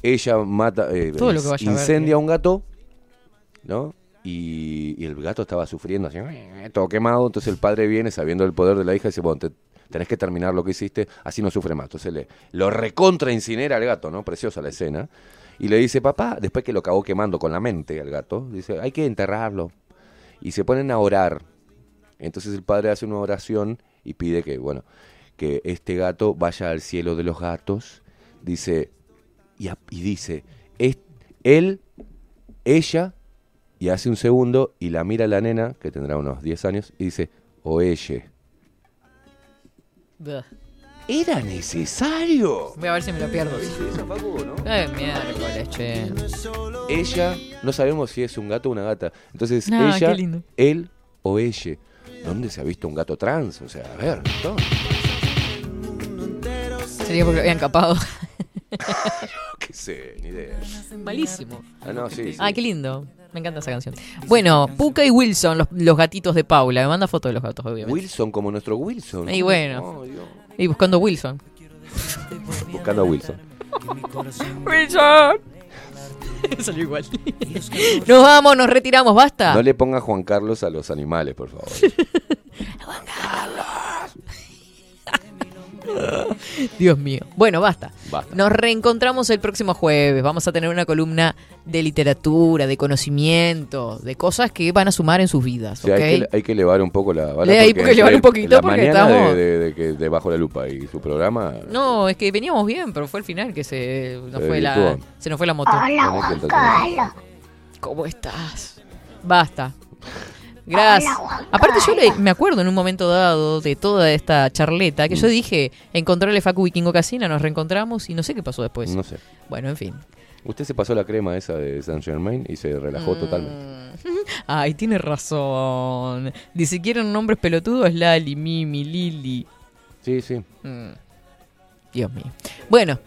Ella mata, eh, Todo lo que vaya a ver, incendia a un gato, ¿no? Y, y el gato estaba sufriendo así, todo quemado. Entonces el padre viene sabiendo el poder de la hija y dice, bueno, te- tenés que terminar lo que hiciste, así no sufre más. Entonces le, lo recontra incinera al gato, ¿no? Preciosa la escena. Y le dice, papá, después que lo acabó quemando con la mente al gato, dice, hay que enterrarlo. Y se ponen a orar. Entonces el padre hace una oración y pide que, bueno, que este gato vaya al cielo de los gatos. Dice, y, y dice, es, él, ella, y hace un segundo y la mira la nena, que tendrá unos 10 años, y dice, o ella. Buh. ¿Era necesario? Voy a ver si me lo pierdo. Eh, miércoles, che. Ella, no sabemos si es un gato o una gata. Entonces ella, qué lindo. él o ella. ¿Dónde se ha visto un gato trans? O sea, a ver, ¿no? Sería porque lo habían capado. qué sé, ni idea. Malísimo. Ah, no, sí, sí. Ah, qué lindo. Me encanta esa canción. Bueno, Puka y Wilson, los, los gatitos de Paula. Me manda fotos de los gatos, obviamente. Wilson como nuestro Wilson. Y bueno. Oh, Dios. Y buscando Wilson. Buscando a Wilson. Wilson. Salió igual. Nos vamos, nos retiramos, basta. No le ponga Juan Carlos a los animales, por favor. Dios mío. Bueno, basta. Basta. Nos reencontramos el próximo jueves. Vamos a tener una columna de literatura, de conocimiento, de cosas que van a sumar en sus vidas. Hay, que, hay que elevar un poco la vara. Hay que elevar un poquito la porque estamos- De, de- de que- de Bajo la Lupa y su programa. No, es que veníamos bien, pero fue el final que se nos Se fue la, se nos fue la moto. Hola, Juan Carlos. ¿Cómo estás? Basta. Gracias. Aparte yo le- me acuerdo en un momento dado de toda esta charleta que Mm. yo dije, encontrarle Facu Vikingo Casina, nos reencontramos y no sé qué pasó después. No sé. Bueno, en fin. Usted se pasó la crema esa de Saint Germain y se relajó Mm. totalmente. Ay, tiene razón. Dice, quieren nombres pelotudos, Lali, Mimi, Lili. Sí, sí. Mm. Dios mío. Bueno,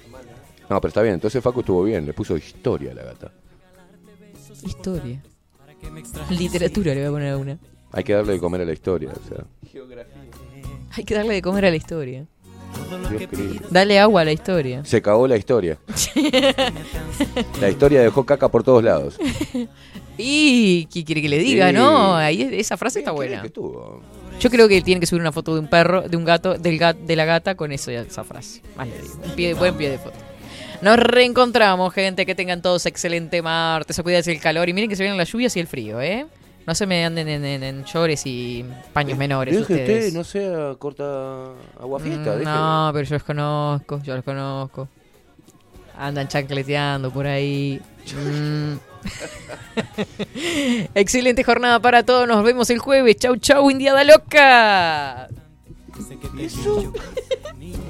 No, pero está bien. Entonces Facu estuvo bien. Le puso historia a la gata. historia. Literatura le voy a poner a una. Hay que darle de comer a la historia. O sea, Hay que darle de comer a la historia. Dale agua a la historia. Se cagó la historia. La historia dejó caca por todos lados. Y, ¿qué quiere que le diga, Sí. no? Ahí esa frase está buena. que? Yo creo que tiene que subir una foto de un perro, de un gato, del gat, de la gata con eso, esa frase. Más le digo. Un pie, buen pie de foto. Nos reencontramos, gente. Que tengan todos excelente martes. Se cuida el calor. Y miren que se vienen las lluvias y el frío, ¿eh? No se me anden en, en, en shorts y paños menores. Deje ustedes. usted, no sea corta agua fiesta. Mm, no, pero yo los conozco, yo los conozco. Andan chancleteando por ahí. Mm. Excelente jornada para todos. Nos vemos el jueves. Chau, chau, Indiada Loca.